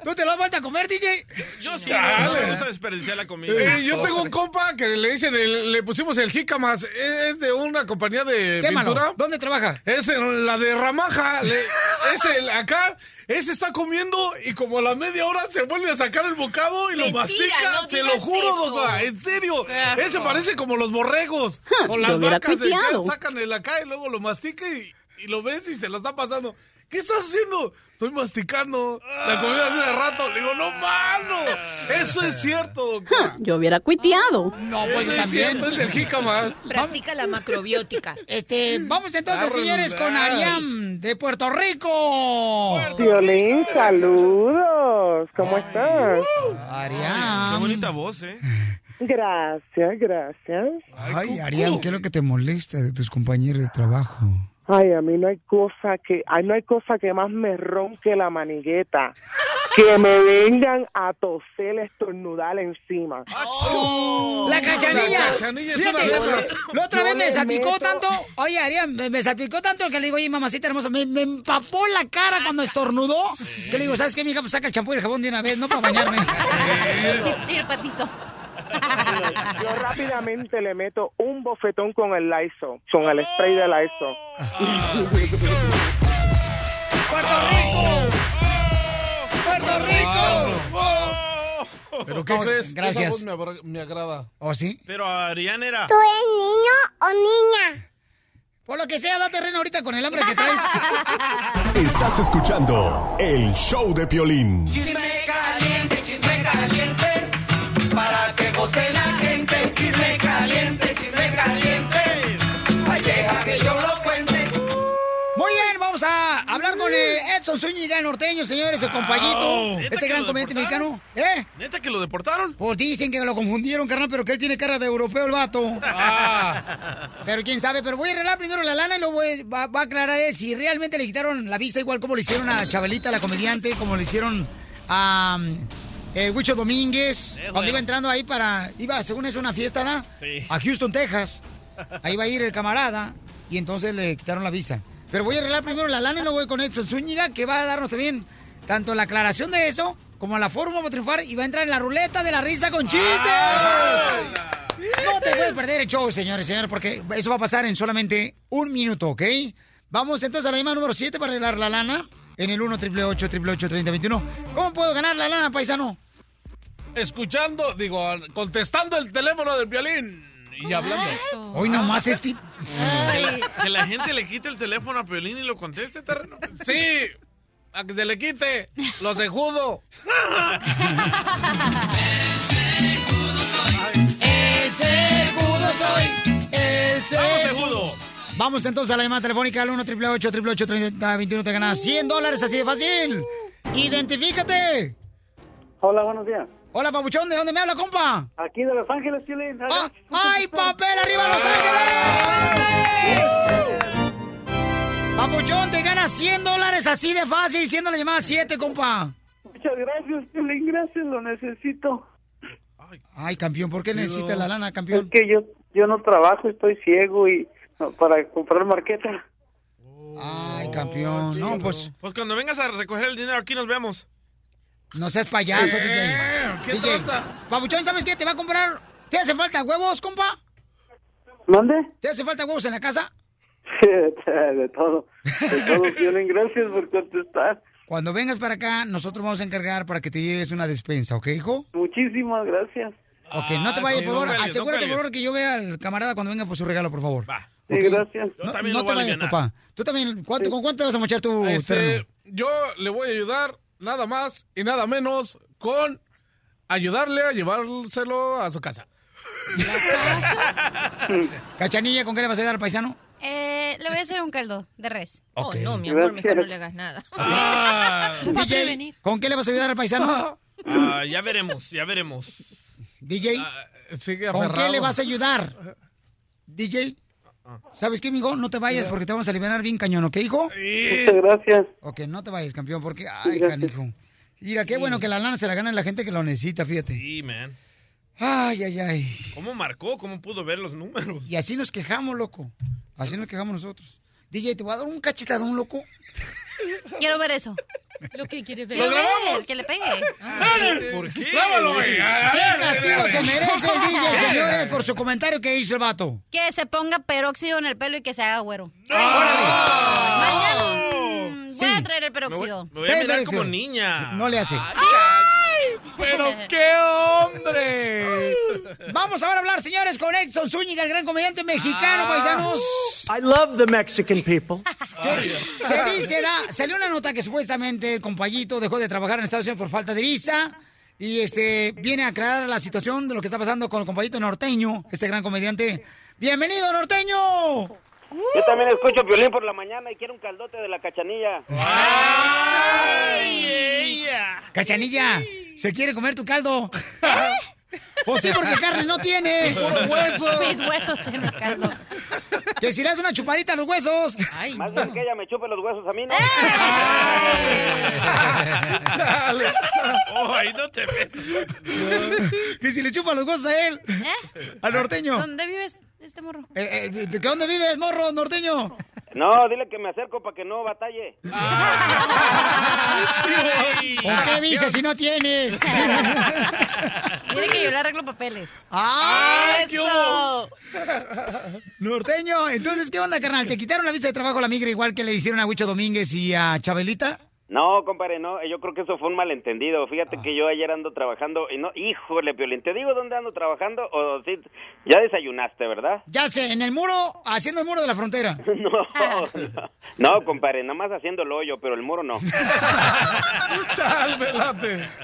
¿tú te lo has vuelto a comer, DJ? Yo sí, no, no me gusta desperdiciar la comida. Eh, yo tengo un compa que le dicen, el- le pusimos el jícamas, es de una compañía de Quémalo. pintura. ¿Dónde trabaja? Es en la de Ramaja, le- es el acá, ese está comiendo y como a la media hora se vuelve a sacar el bocado y lo Mentira, mastica, no se digas lo juro, eso. doctora, en serio, ese parece como los borregos o las vacas, sacan el acá y luego lo mastica y, y lo ves y se lo está pasando. ¿Qué estás haciendo? Estoy masticando la comida hace de rato. Le digo, no, mano. Eso es cierto, doctora. Yo hubiera cuiteado. No, pues Eso yo es también. cierto, es el jícamas. Practica la macrobiótica. Este, vamos entonces, señores, con. Ariam de Puerto Rico. Violín, saludos. ¿Cómo estás? Ariam. Qué bonita voz, ¿eh? Gracias, gracias. Ay, Ariam, ¿qué es lo que te molesta de tus compañeros de trabajo? Ay, a mí no hay cosa que, ay, no hay cosa que más me ronque la manigueta. Que me vengan a toser, estornudar encima. La cachanilla. La cachanilla es una de esas. La otra vez me salpicó meto- tanto. Oye, Arián, me, me salpicó tanto que le digo, oye, mamacita hermosa, me, me empapó la cara cuando estornudó. Que le digo, ¿sabes qué, mija? Pues saca el champú y el jabón de una vez, no para bañarme. Tira patito. Yo rápidamente le meto un bofetón con el Lysol, con el spray de Lysol. ¡Puerto Rico! ¡Puerto Rico! ¿Pero qué No, crees? gracias. Esa voz me, agrada. ¿O sí? Pero Arián era... eres niño o niña? Por lo que sea, da terreno ahorita con el hambre que traes. Estás escuchando el show de Piolín. Norteño, señores, el compayito. ¿Neta Este gran comediante mexicano. ¿Eh? ¿Neta que lo deportaron? Pues dicen que lo confundieron, carnal, pero que él tiene cara de europeo el vato. Ah. Pero quién sabe, pero voy a arreglar primero la lana y luego voy- va, va a aclarar él si realmente le quitaron la visa igual como le hicieron a Chabelita, la comediante, como le hicieron a um, eh, Huicho Domínguez, Eh, cuando iba entrando ahí para, iba según es una fiesta, ¿da? Sí. A Houston, Texas. Ahí va a ir el camarada y entonces le quitaron la visa. Pero voy a arreglar primero la lana y luego voy con Edson Zúñiga, que va a darnos también tanto la aclaración de eso como la fórmula para triunfar y va a entrar en la ruleta de la risa con chistes. No te puedes perder el show, señores, señores, porque eso va a pasar en solamente un minuto, ¿ok? Vamos entonces a la llamada número 7 para arreglar la lana en el 1 888 3021 ¿Cómo puedo ganar la lana, paisano? Escuchando, digo, contestando el teléfono del violín y hablando. Hoy nomás este... Que la, que la gente le quite el teléfono a Piolín y lo conteste, terreno. Sí, a que se le quite los de judo. El segundo soy. El Vamos, segundo. Vamos entonces a la llamada telefónica al 1 888 3021 Te ganas 100 dólares así de fácil. Identifícate. Hola, buenos días. Hola, papuchón, ¿de dónde me habla, compa? Aquí de Los Ángeles, Piolín. Ah, ¡Ay, papel, arriba Los Ángeles! Papuchón, te ganas 100 dólares así de fácil, siendo la llamada 7, compa. Muchas gracias, Piolín. Gracias, lo necesito. Ay, campeón, ¿por qué necesitas la lana, campeón? Es que yo, yo no trabajo, estoy ciego y no, para comprar marqueta. Ay, campeón. No, pues Pues cuando vengas a recoger el dinero aquí nos vemos. No seas payaso, Eh, DJ. ¿qué DJ. Papuchón, ¿sabes qué? ¿Te va a comprar? ¿Te hace falta huevos, compa? ¿Dónde? ¿Te hace falta huevos en la casa? de todo. De todo, Piolín. Gracias por contestar. Cuando vengas para acá, nosotros vamos a encargar para que te lleves una despensa, ¿ok, hijo? Muchísimas gracias. Ok, no te vayas sí, por favor. no Asegúrate por favor que yo vea al camarada cuando venga por su regalo, por favor. Sí, ¿Ok? gracias. No, también no lo te vayas, papá. Tú también, ¿cuánto- ¿con cuánto te vas a mochar tu Este, terreno? yo le voy a ayudar nada más y nada menos con ayudarle a llevárselo a su casa. Cachanilla, ¿con qué le vas a ayudar al paisano? Eh, le voy a hacer un caldo de res. Oh, no, mi amor, mejor no le hagas nada. Ah, DJ, ¿con qué le vas a ayudar al paisano? ah, ya veremos, ya veremos. DJ, sigue ¿con qué le vas a ayudar? DJ, ¿sabes qué, mijo? No te vayas porque te vamos a aliviar bien cañón, ¿ok, hijo? Muchas gracias. Ok, no te vayas, campeón, porque... Ay, Gracias. canijo. Mira, qué bueno que la lana se la gana la gente que lo necesita, fíjate. Sí, man. Ay, ay, ay. ¿Cómo marcó? ¿Cómo pudo ver los números? Y así nos quejamos, loco. Así nos quejamos nosotros. DJ, ¿te voy a dar un cachetadón, loco? Quiero ver eso. Lo que quiere ver. Quiero ver, que le pegue. ¿Por qué? Grábalo, güey. ¿Qué castigo se merece el DJ, señores, por su comentario que hizo el vato? Que se ponga peróxido en el pelo y que se haga güero. ¡Órale! Mañana mm, voy a traer el Me voy, peróxido. me voy a mirar peróxido. como niña. No le hace. ¡Pero qué hombre! Vamos ahora a hablar, señores, con Edson Zúñiga, el gran comediante mexicano, Ah. paisanos. I love the Mexican people. Se dice, da, salió una nota que supuestamente el compayito dejó de trabajar en Estados Unidos por falta de visa. Y este viene a aclarar la situación de lo que está pasando con el compayito norteño, este gran comediante. ¡Bienvenido, norteño! Yo también escucho violín por la mañana y quiero un caldote de la cachanilla. Cachanilla, ¿se quiere comer tu caldo? Pues sí, porque carne no tiene. Puro hueso. Mis huesos en el caldo. Que si le das una chupadita a los huesos. Más bien que ella me chupe los huesos a mí, ¿no? Oh, ahí no te metas. Que si le chupa los huesos a él. Al norteño. ¿Dónde vives este morro? Eh, eh, ¿De dónde vives, morro, norteño? No, dile que me acerco para que no batalle. ¿Con qué visa si no tienes? Tiene que yo le arreglo papeles. ¡Ay, qué ¡Eso! Norteño, entonces, ¿qué onda, carnal? ¿Te quitaron la visa de trabajo a la migra igual que le hicieron a Huicho Domínguez y a Chabelita? No, compadre, no, yo creo que eso fue un malentendido. Fíjate que yo ayer ando trabajando y no, híjole, Piolín, ¿te digo dónde ando trabajando? O sí, ya desayunaste, ¿verdad? Ya sé, en el muro, haciendo el muro de la frontera. No, no, no, compadre, nada más haciendo el hoyo, pero el muro no.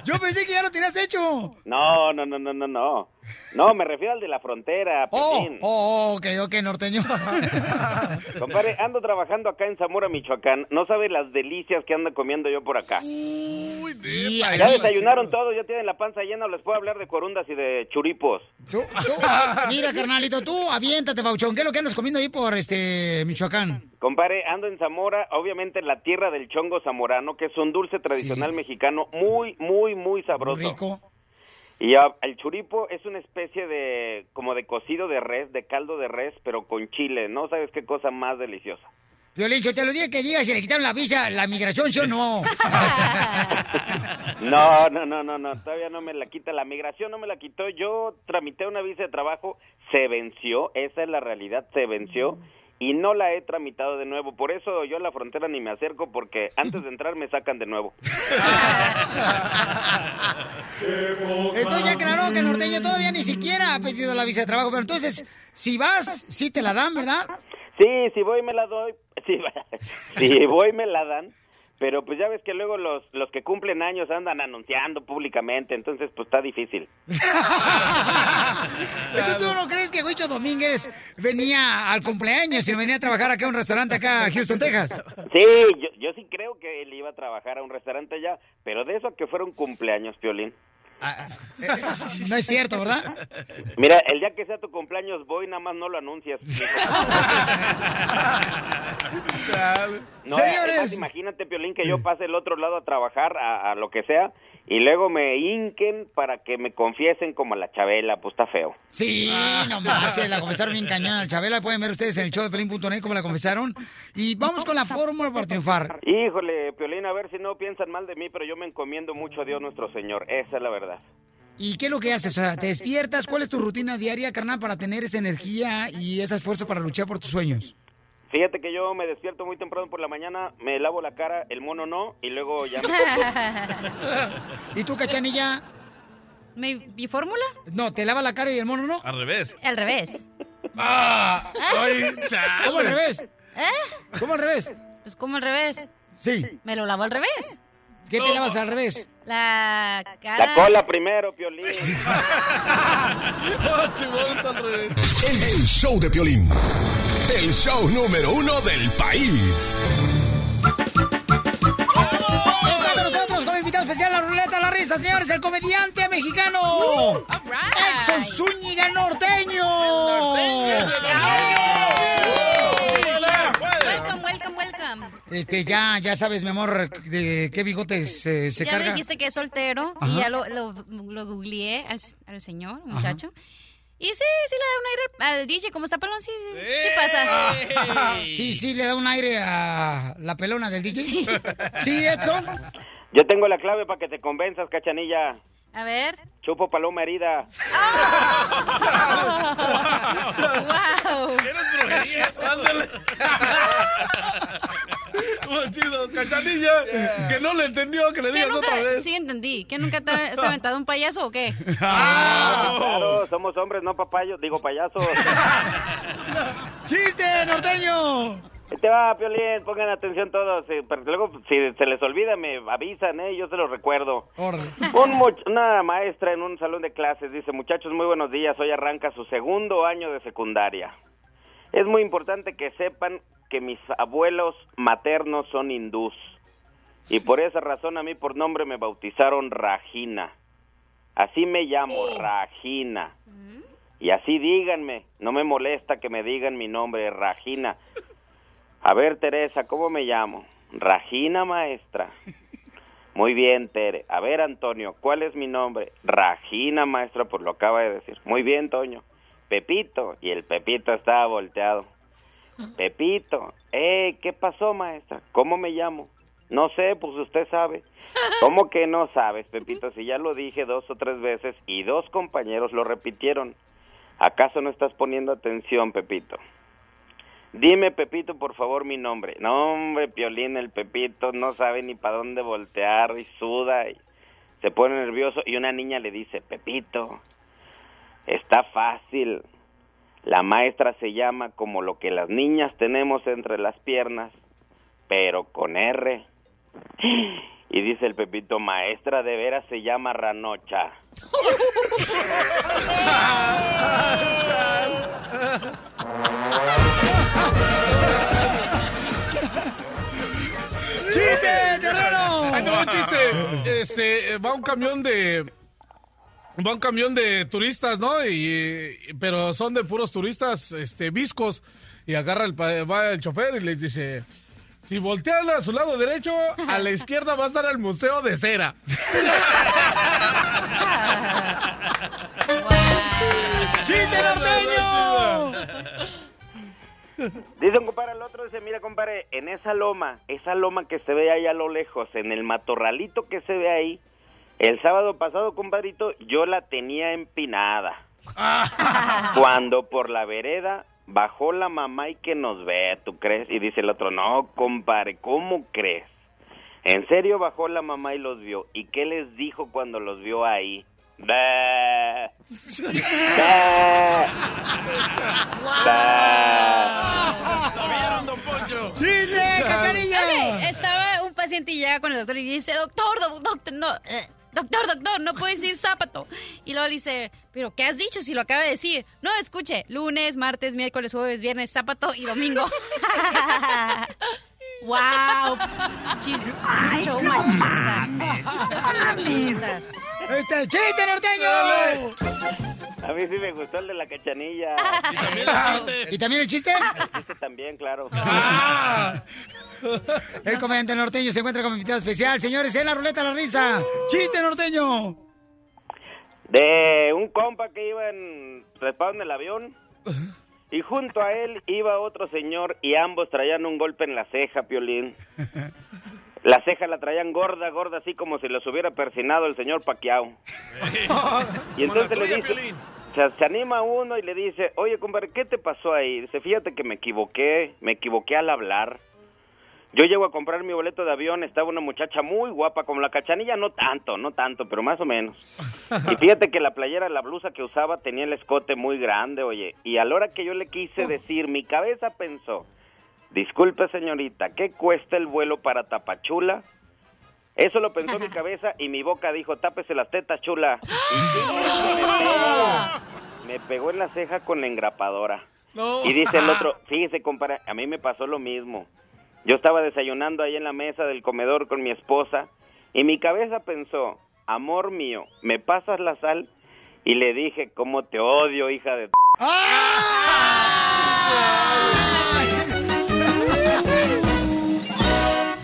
Yo pensé que ya lo tenías hecho. No, no, no, no, no, no. No, me refiero al de la frontera, Oh, oh, ok, ok, norteño. Compadre, ando trabajando acá en Zamora, Michoacán. No sabe las delicias que ando comiendo yo por acá. Y Ya desayunaron todos, ya tienen la panza llena, o les puedo hablar de corundas y de churipos. Tú- tú- mira, carnalito, tú aviéntate, Bauchón. ¿Qué es lo que andas comiendo ahí por este Michoacán? Compadre, ando en Zamora, obviamente en la tierra del chongo zamorano, que es un dulce tradicional mexicano muy, muy, muy sabroso. Rico. Y ya, el churipo es una especie de, como de cocido de res, de caldo de res, pero con chile. No sabes qué cosa más deliciosa. Violín, yo te lo dije que digas si le quitaron la visa, la migración, ¿sí o no? No, no, no, no, no, todavía no me la quita. La migración no me la quitó. Yo tramité una visa de trabajo, se venció, esa es la realidad, se venció. Y no la he tramitado de nuevo. Por eso yo a la frontera ni me acerco, porque antes de entrar me sacan de nuevo. Entonces ya aclaró que el norteño todavía ni siquiera ha pedido la visa de trabajo. Pero entonces, si vas, sí te la dan, ¿verdad? Sí, si voy me la doy. Sí, si voy me la dan. Pero pues ya ves que luego los, los que cumplen años andan anunciando públicamente, entonces pues está difícil. ¿tú no crees que Huicho Domínguez venía al cumpleaños y venía a trabajar acá en un restaurante acá en Houston, Texas? Sí, yo, yo sí creo que él iba a trabajar a un restaurante allá, pero de eso a que fuera un cumpleaños, Piolín. No es cierto, ¿verdad? Mira, el día que sea tu cumpleaños voy, nada más no lo anuncias. No, Señores. además, imagínate, Piolín, que yo pase el otro lado a trabajar, a, a lo que sea, y luego me hinquen para que me confiesen como la Chabela, pues está feo. Sí, no manches, la confesaron bien cañón Chabela. Pueden ver ustedes en el show de Pelín.net cómo la confesaron. Y vamos con la fórmula para triunfar. Híjole, Piolín, a ver si no piensan mal de mí, pero yo me encomiendo mucho a Dios nuestro Señor, esa es la verdad. ¿Y qué es lo que haces? O sea, ¿te despiertas? ¿Cuál es tu rutina diaria, carnal, para tener esa energía y esa fuerza para luchar por tus sueños? Fíjate que yo me despierto muy temprano por la mañana, me lavo la cara, el mono no, y luego ya me... ¿Y tú, cachanilla? ¿Mi, mi fórmula? No, ¿te lava la cara y el mono no? Al revés. Al revés. ¡Ah! ¡Ay, chale! ¿Cómo al revés? ¿Eh? ¿Cómo al revés? Pues como al revés. Sí. Me lo lavo al revés. ¿Qué te lavas al revés? La cara. La cola primero, Piolín. El, el show de Piolín. El show número uno del país. Está con nosotros como invitado especial a la ruleta de la risa, señores, el comediante mexicano. Edson Zúñiga Norteño. Welcome, welcome, welcome. Este, ya, ya sabes, mi amor, de qué bigotes eh, se ya carga. me dijiste que es soltero Ajá. y ya lo, lo, lo googleé al, al señor, muchacho. Y sí, sí le da un aire al DJ, como está pelón, sí, sí, sí pasa. Sí, sí, le da un aire a la pelona del DJ. Sí, Edson. Yo tengo la clave para que te convenzas, cachanilla. A ver. Chupo paloma herida. ¡Wow! ¿Quieres brujerías? Ándale. Chido, cachanilla, que no le entendió, que le ¿Qué digas nunca? otra vez. Sí, entendí. ¿Que nunca te has aventado un payaso o qué? Ah, claro, somos hombres, no papayos, digo payasos. ¡Chiste, norteño! Te va, Piolín, pongan atención todos. eh, pero luego, si se les olvida, me avisan, ¿eh? Yo se los recuerdo. Un much- una maestra en un salón de clases dice, muchachos, muy buenos días, hoy arranca su segundo año de secundaria. Es muy importante que sepan que mis abuelos maternos son hindús. Y por esa razón a mí por nombre me bautizaron Rajina. Así me llamo, Rajina. Y así díganme, no me molesta que me digan mi nombre, Rajina. A ver, Teresa, ¿cómo me llamo? Rajina, maestra. Muy bien, Tere. A ver, Antonio, ¿cuál es mi nombre? Rajina, maestra, pues lo acaba de decir. Muy bien, Toño. Pepito. Y el Pepito estaba volteado. Pepito. Eh, ¿qué pasó, maestra? ¿Cómo me llamo? No sé, pues usted sabe. ¿Cómo que no sabes, Pepito? Si ya lo dije dos o tres veces y dos compañeros lo repitieron. ¿Acaso no estás poniendo atención, Pepito? Dime, Pepito, por favor, mi nombre. No, hombre, Piolín, el Pepito no sabe ni para dónde voltear y suda y se pone nervioso. Y una niña le dice, Pepito, está fácil. La maestra se llama como lo que las niñas tenemos entre las piernas, pero con R. Y dice el Pepito, maestra, de veras se llama Ranocha. ¡Chiste, terreno! Va un chiste. Este, va un camión de... Va un camión de turistas, ¿no? Y, pero son de puros turistas, este, viscos. Y agarra el, pa- va el chofer y les dice... Si voltean a su lado derecho, a la izquierda va a estar el Museo de Cera. ¡Chiste norteño! Dice un compadre al otro, dice, mira compadre, en esa loma, esa loma que se ve ahí a lo lejos, en el matorralito que se ve ahí, el sábado pasado, compadrito, yo la tenía empinada. Cuando por la vereda bajó la mamá y que nos ve, ¿tú crees? Y dice el otro, no, compadre, ¿cómo crees? En serio bajó la mamá y los vio. ¿Y qué les dijo cuando los vio ahí? Bé. Bé. ¡Chiste, cachanilla! Ok, estaba un paciente y llega con el doctor y dice, doctor, doc- doctor, no, eh, doctor, doctor, no puedo decir zápato. Y luego le dice, pero ¿qué has dicho si lo acaba de decir? No, escuche, lunes, martes, miércoles, jueves, viernes, sábado y domingo. ¡Wow! Chis show machista. Machistas. Este, chiste norteño. A mí sí me gustó el de la cachanilla. Y también el chiste. ¿Y también el chiste? El chiste también, claro. El comediante norteño se encuentra como invitado especial. Señores, en la ruleta la risa. Chiste norteño. De un compa que iba en, trepado en el avión y junto a él iba otro señor y ambos traían un golpe en la ceja, Piolín. La ceja la traían gorda, gorda, así como si los hubiera persinado el señor Paquiao. Y entonces le dice, se, se anima uno y le dice, oye, compadre, ¿qué te pasó ahí? Dice, fíjate que me equivoqué, me equivoqué al hablar. Yo llego a comprar mi boleto de avión, estaba una muchacha muy guapa, como la cachanilla, no tanto, no tanto, pero más o menos. Y fíjate que la playera, la blusa que usaba tenía el escote muy grande, oye. Y a la hora que yo le quise decir, mi cabeza pensó, disculpe señorita, ¿qué cuesta el vuelo para Tapachula? Eso lo pensó mi cabeza y mi boca dijo, tápese las tetas, chula. Y sí, me pegó, me pegó en la ceja con la engrapadora. Y dice el otro, fíjese, compadre, a mí me pasó lo mismo. Yo estaba desayunando ahí en la mesa del comedor con mi esposa y mi cabeza pensó, amor mío, ¿me pasas la sal? Y le dije, ¿cómo te odio, hija de...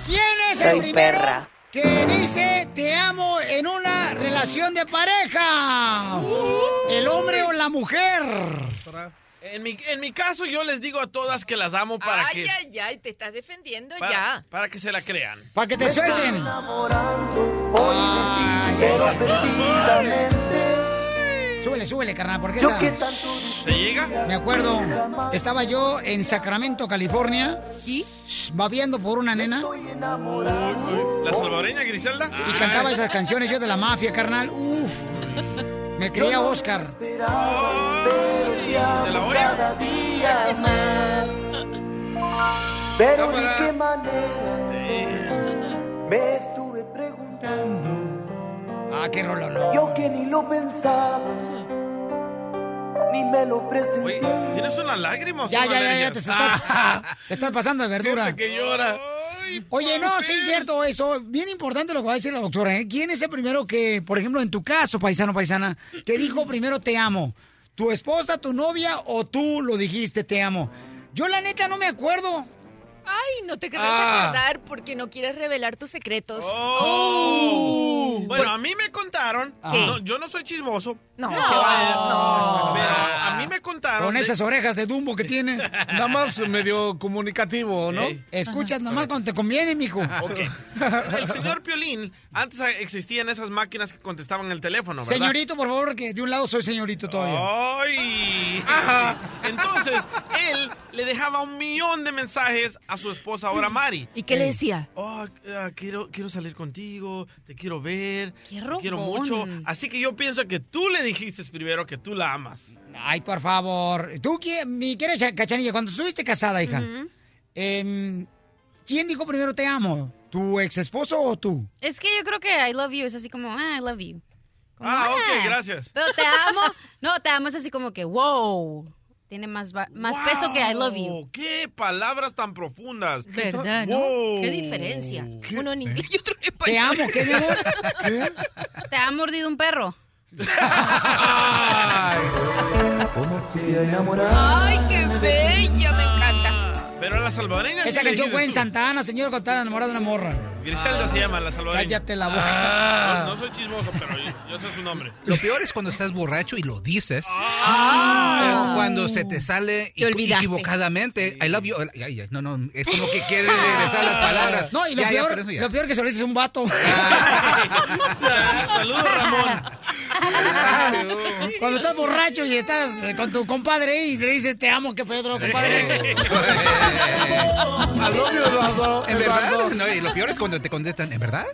¿Quién es el Soy perra. que dice te amo en una relación de pareja? ¿El hombre o la mujer? En mi, en mi caso, yo les digo a todas que las amo para ay, que, ay, ay, te estás defendiendo para, ya. para que se la crean. Para que te suelten. Súbele, súbele, carnal, porque esa... ¿Se llega? Me acuerdo, estaba yo en Sacramento, California. ¿Y? Babiando por una nena. ¿La salvadoreña Griselda? Y cantaba esas canciones yo de la mafia, carnal. Uf. Me creía Oscar. ¿De la olla? Pero de qué manera me estuve preguntando. Ah, qué rolo, no. Yo que ni lo pensaba, ni me lo presenté. Oye, ¿tienes una lágrima o Ya, ya, ya, ya, te estás, te estás pasando de verdura. Gente que llora. Oye, no, sí es cierto eso. Bien importante lo que va a decir la doctora. ¿eh? ¿Quién es el primero que, por ejemplo, en tu caso, paisano, paisana, que dijo primero te amo? ¿Tu esposa, tu novia o tú lo dijiste te amo? Yo la neta no me acuerdo. Ay, no te querrás Ah. acordar porque no quieres revelar tus secretos. Oh. Bueno, a mí me contaron. ¿Qué? no, yo no soy chismoso. No, que no. va- Pero a mí me contaron. Con de- esas orejas de Dumbo que tienes. Nada más medio comunicativo, ¿no? Escuchas nomás cuando te conviene, mijo. Ok. El señor Piolín, antes existían esas máquinas que contestaban el teléfono, ¿verdad? Señorito, por favor, que de un lado soy señorito todavía. ¡Ay! Entonces, él le dejaba un millón de mensajes a su esposa ahora Mari. ¿Y qué le decía? Oh, ah, quiero, quiero salir contigo, te quiero ver, Qué te quiero mucho. Así que yo pienso que tú le dijiste primero que tú la amas. Ay, por favor. Tú, mi querida Cachanilla, cuando estuviste casada, hija, em, ¿quién dijo primero te amo? ¿Tu ex esposo o tú? Es que yo creo que I love you es así como, ah, I love you. Como, Ah, ok, gracias. Pero te amo. No, te amo es así como que, wow. Tiene más, más peso que I love you. ¡Qué palabras tan profundas! ¿Verdad, no? Wow. Qué diferencia. Uno en inglés y otro en español. Te amo, ¿qué, mi amor? ¿Qué? ¿Te ha mordido un perro? Ay, qué bella, me encanta. Pero a la salvadoreña. Esa sí canción fue en dijiste Santa Ana, señor, cuando estaba enamorado de una morra. Griselda se llama la salvadoreña. Cállate la boca. Ah, no, no soy chismoso, pero yo, yo sé su nombre. Lo peor es cuando estás borracho y lo dices. Ah. Es cuando se te sale Te equivocadamente. I love you. Ay, ay, no, no, es como que quieres regresar las palabras. No, y lo Ya, peor, ya. lo peor que se lo dices a un vato. Saludos, Ramón. Cuando estás borracho y estás con tu compadre y le dices te amo, que Pedro, compadre. Al novio Eduardo. ¿En verdad? Eduardo. No, y lo peor es cuando te contestan, ¿en verdad?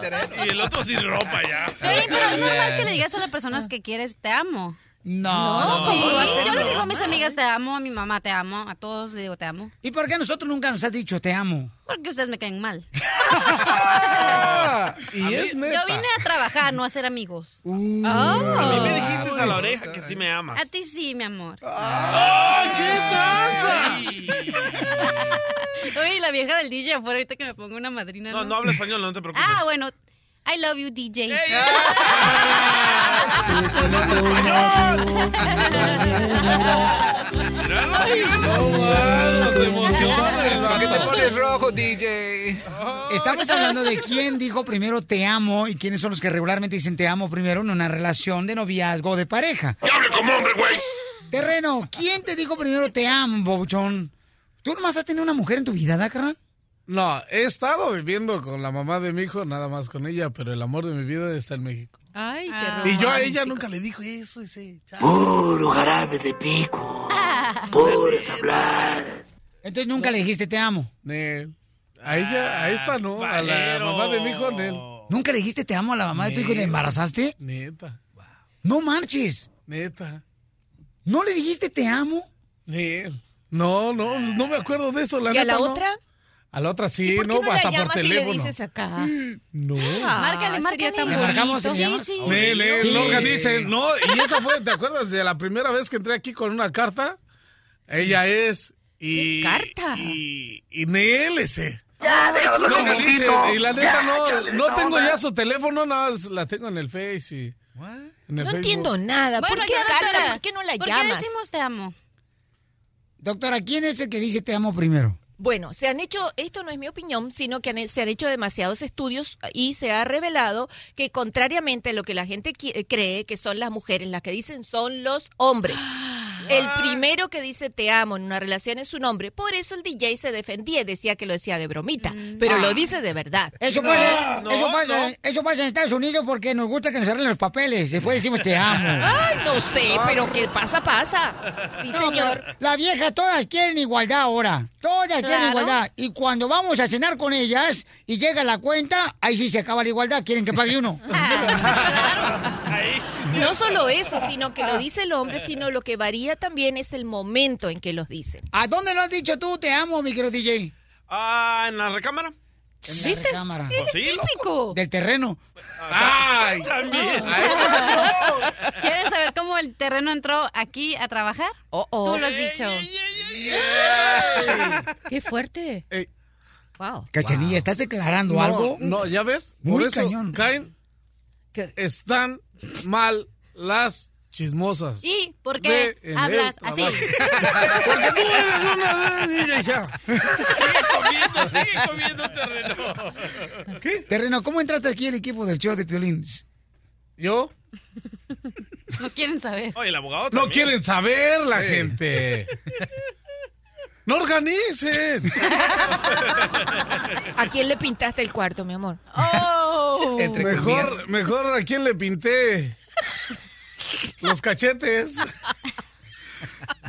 Terreno. Y el otro sin ropa ya. Pero es normal que le digas a las personas que quieres te amo. No, no, sí, no. yo le digo a mis amigas te amo, a mi mamá te amo, a todos le digo te amo. ¿Y por qué a nosotros nunca nos has dicho te amo? Porque ustedes me caen mal. y es neta. Yo vine a trabajar, no a ser amigos. Uh. A mí me Oh. dijiste a la oreja que sí me amas. A ti sí, mi amor. ¡Ay, qué tranza! Oye, la vieja del DJ afuera, ahorita que me pongo una madrina. No, no habla español, no te preocupes. Ah, bueno. I love you, DJ. ¿Por qué te pones rojo, DJ? Estamos hablando de quién dijo primero te amo y quiénes son los que regularmente dicen te amo primero en una relación de noviazgo o de pareja. hable como hombre, güey! Terreno, ¿quién te dijo primero te amo, bobuchón? ¿Tú nomás has tenido una mujer en tu vida, ¿da, carnal? No, he estado viviendo con la mamá de mi hijo, nada más con ella, pero el amor de mi vida está en México. Ay, qué Ah. Y yo a ella nunca le dijo eso, ese. Puro jarabe de pico. Puras hablar. Entonces nunca le dijiste te amo. Nel. A ella, a esta no, a la Pajero. mamá de mi hijo, Nel. ¿Nunca le dijiste te amo a la mamá de tu hijo y le embarazaste? Neta, No marches. neta. ¿No le dijiste te amo? Nel. No, no, no me acuerdo de eso, la ¿Y a la no. otra? A la otra sí, ¿Y por qué no, no, hasta por llamas y le teléfono. dices acá? No. Ah, Márcale, márcale. tan ¿Le marcamos le? Sí, sí. Nel, Nel, Sí. no organicen. No, y esa fue, ¿te acuerdas de la primera vez que entré aquí con una carta? Ella es. Y, ¿Qué carta? Y, y ese. Ya, déjalo No organicen. poquito. Y la neta Ya, no, no tengo ya su teléfono, nada más la tengo en el Face y. En el No Facebook. entiendo nada. Bueno, ¿Por qué, doctora, ¿Por qué no la ¿Por qué llamas? decimos te amo? Doctora, ¿quién es el que dice te amo primero? Bueno, se han hecho, esto no es mi opinión, sino que han- se han hecho demasiados estudios y se ha revelado que contrariamente a lo que la gente cree que son las mujeres, las que dicen son los hombres. El primero que dice te amo en una relación es un hombre. Por eso el DJ se defendía y decía que lo decía de bromita. Pero lo dice de verdad. Eso pasa, eso, pasa, eso pasa en Estados Unidos porque nos gusta que nos arreglen los papeles. Después decimos te amo. Ay, no sé, pero que pasa, pasa. Sí, señor. La vieja, todas quieren igualdad ahora. Todas quieren Claro. igualdad. Y cuando vamos a cenar con ellas y llega la cuenta, ahí sí se acaba la igualdad. Quieren que pague uno. No solo eso, sino que lo dice el hombre, sino lo que varía también es el momento en que los dicen. ¿A dónde lo has dicho tú? Te amo, mi querido DJ. Ah, en la recámara. En la recámara. Pues sí, loco. Típico. Del terreno. ¡Ay! También. ¿Quieren saber cómo el terreno entró aquí a trabajar? Oh, oh. Tú lo has dicho. Qué fuerte. Ey. Wow. Cachanilla, ¿estás declarando No, algo? No, ¿ya ves? Muy Por eso cañón. caen. ¿Qué? Están mal las chismosas. ¿Y por De- qué en hablas el así? Porque tú eres una niña hija. Sigue comiendo, sigue comiendo terreno. Terreno, ¿cómo entraste aquí al equipo del show de Piolín? ¿Yo? No quieren saber. Oye, el abogado No quieren saber la gente. No organicen. ¿A quién le pintaste el cuarto, mi amor? Oh. Mejor, mejor a quién le pinté los cachetes.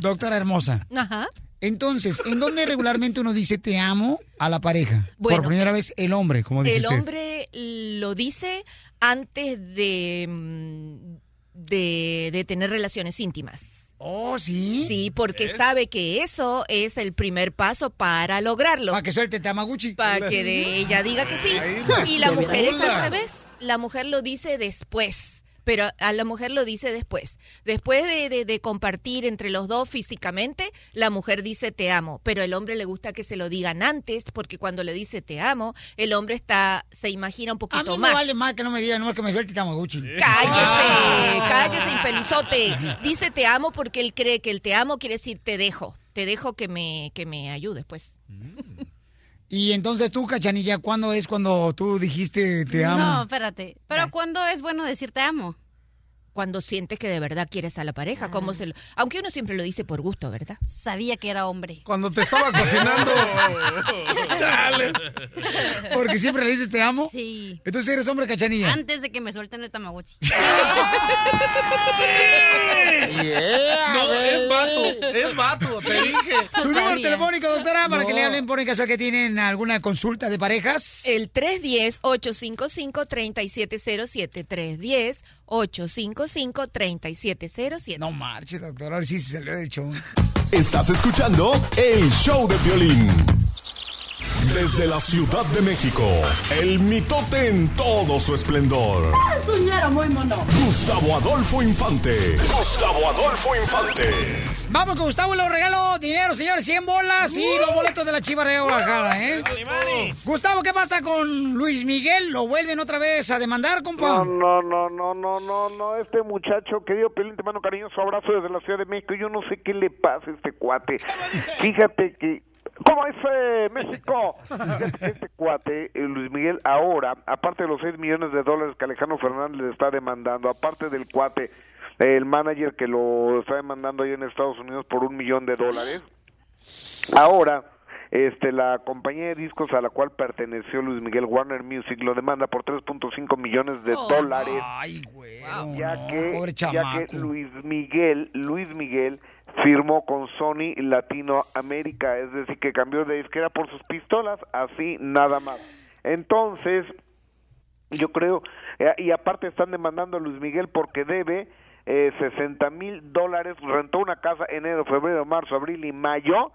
Doctora hermosa. Ajá. Entonces, ¿en dónde regularmente uno dice te amo a la pareja? Bueno, Por primera vez el hombre, como dice El usted. hombre lo dice antes de, mm, de, de tener relaciones íntimas. Oh, ¿sí? Sí, porque sabe que eso es el primer paso para lograrlo. Para que suelte Tamaguchi. Para que de- ella diga que sí. Y la mujer es al revés. La mujer lo dice después. Pero a la mujer lo dice después. Después de, de- de compartir entre los dos físicamente, la mujer dice te amo. Pero el hombre le gusta que se lo digan antes, porque cuando le dice te amo, el hombre está se imagina un A poquito mí me más. vale más que no me digan, no es que me suelte Tamaguchi. Cállese, cállese, infelizote. Dice te amo porque él cree que el te amo quiere decir te dejo. Te dejo que me, que me ayudes, pues. Y entonces tú, Cachanilla, ¿cuándo es cuando tú dijiste te amo? No, espérate. Pero ¿cuándo es bueno decir te amo? Cuando sientes que de verdad quieres a la pareja, como se lo- aunque uno siempre lo dice por gusto, ¿verdad? Sabía que era hombre. Cuando te estaba cocinando. Chale. Porque siempre le dices te amo. Sí. Entonces eres hombre, Cachanilla. Antes de que me suelten el tamagotchi. No, es vato. Es vato, te dije. Su número telefónico, doctora, para No. que le hablen por en caso de que tienen alguna consulta de parejas. El 310-855-3707. 310-855 855-3707. No marche, doctor. Ahora sí se salió del show. Estás escuchando el show de violín. Desde la Ciudad de México, el mitote en todo su esplendor. Soñara muy mono. Gustavo Adolfo Infante. Gustavo Adolfo Infante. Vamos con Gustavo y los regalo dinero, señores. 100 bolas y los boletos de la Chiva de Guadalajara, ¿eh? Gustavo, ¿qué pasa con Luis Miguel? ¿Lo vuelven otra vez a demandar, compa? No, no, no, no, no, no, no, este muchacho, querido Pelín, te mando un cariñoso abrazo desde la Ciudad de México. Yo no sé qué le pasa a este cuate. Fíjate que ¿Cómo es eh, México? Que este cuate, eh, Luis Miguel, ahora, aparte de los 6 millones de dólares que Alejandro Fernández le está demandando, aparte del cuate, el manager que lo está demandando ahí en Estados Unidos por un millón de dólares, ahora este la compañía de discos a la cual perteneció Luis Miguel Warner Music lo demanda por 3.5 millones de dólares ya que pobre ya que Luis Miguel Luis Miguel firmó con Sony Latinoamérica es decir que cambió de disquera por sus pistolas así nada más entonces yo creo eh, y aparte están demandando a Luis Miguel porque debe eh, 60 mil dólares rentó una casa enero febrero marzo abril y mayo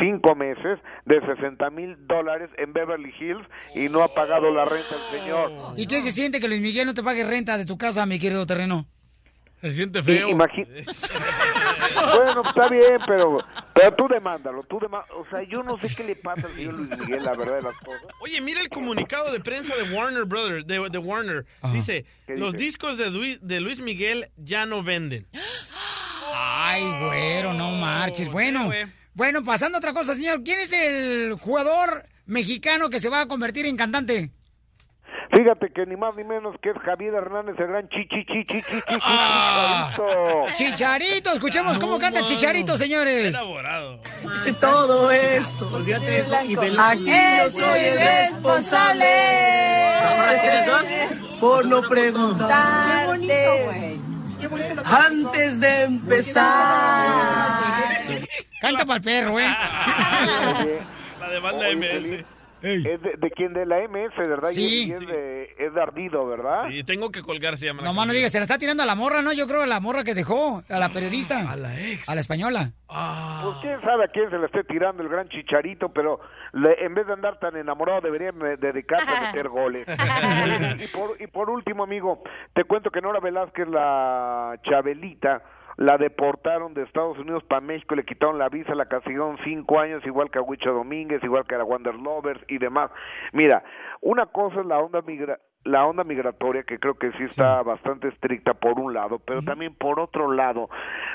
cinco meses de 60 mil dólares en Beverly Hills y no ha pagado la renta el señor ¿Y qué se siente que Luis Miguel no te pague renta de tu casa, mi querido terreno? Se siente feo. imagi- bueno está bien pero pero tú demándalo tú demá- o sea yo no sé qué le pasa al señor Luis Miguel la verdad de las cosas Oye, mira el comunicado de prensa de Warner Brothers, de, de Warner. Dice, ¿Qué los dice? discos de Luis, de Luis Miguel ya no venden. Ay, güero, no marches. Bueno, bueno, pasando a otra cosa, señor. ¿Quién es el jugador mexicano que se va a convertir en cantante? Fíjate que ni más ni menos que es Javier Hernández, el gran chichi, chichi, chichi, chichi, chicharito. Chicharito, escuchemos cómo canta el Chicharito, señores. De todo esto. Y de Aquí soy el responsable. Por no preguntarte. Antes de empezar. Canta para el perro, ¿eh? La de banda Es de, de quien de la MS, ¿verdad? Y- Sí. Y, es, de, es de ardido, ¿verdad? Y tengo que colgar, se llama. la No más no digas, se la está tirando a la morra, ¿no? Yo creo a la morra que dejó, a la periodista. A la ex. A la española. Pues quién sabe a quién se le esté tirando el gran chicharito, pero le- en vez de andar tan enamorado debería dedicarse a meter goles. y, por, y por último, amigo, te cuento que Nora Velázquez, la Chabelita, la deportaron de Estados Unidos para México, le quitaron la visa, la castigaron cinco años, igual que a Huicho Domínguez, igual que a la Wander Lovers y demás. Mira, una cosa es la onda migra la onda migratoria que creo que sí está bastante estricta por un lado, pero también por otro lado,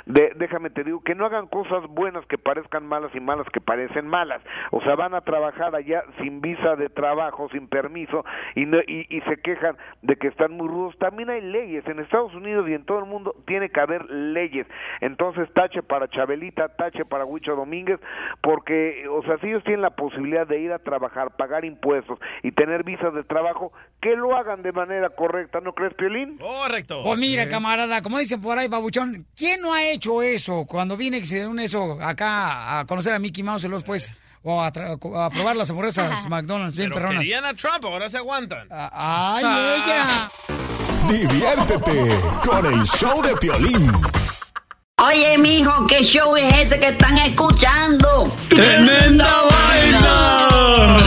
de- déjame te digo que no hagan cosas buenas que parezcan malas y malas que parecen malas. O sea, van a trabajar allá sin visa de trabajo, sin permiso y, no- y, y se quejan de que están muy rudos. También hay leyes en Estados Unidos y en todo el mundo tiene que haber leyes. Entonces, tache para Chabelita, tache para Huicho Domínguez, porque, o sea, si ellos tienen la posibilidad de ir a trabajar, pagar impuestos y tener visas de trabajo, que lo hagan de manera correcta, ¿no crees, Piolín? Correcto. Pues mira, camarada, como dicen por ahí, babuchón, ¿quién no ha hecho eso? Cuando viene que se une eso acá a conocer a Mickey Mouse y luego después, o a, probar las hamburguesas McDonald's bien Pero perronas. querían a Trump, ahora se aguantan. ¡Ay, ella! Diviértete con el show de Piolín. Oye, mijo, ¿qué show es ese que están escuchando? ¡Tremenda vaina!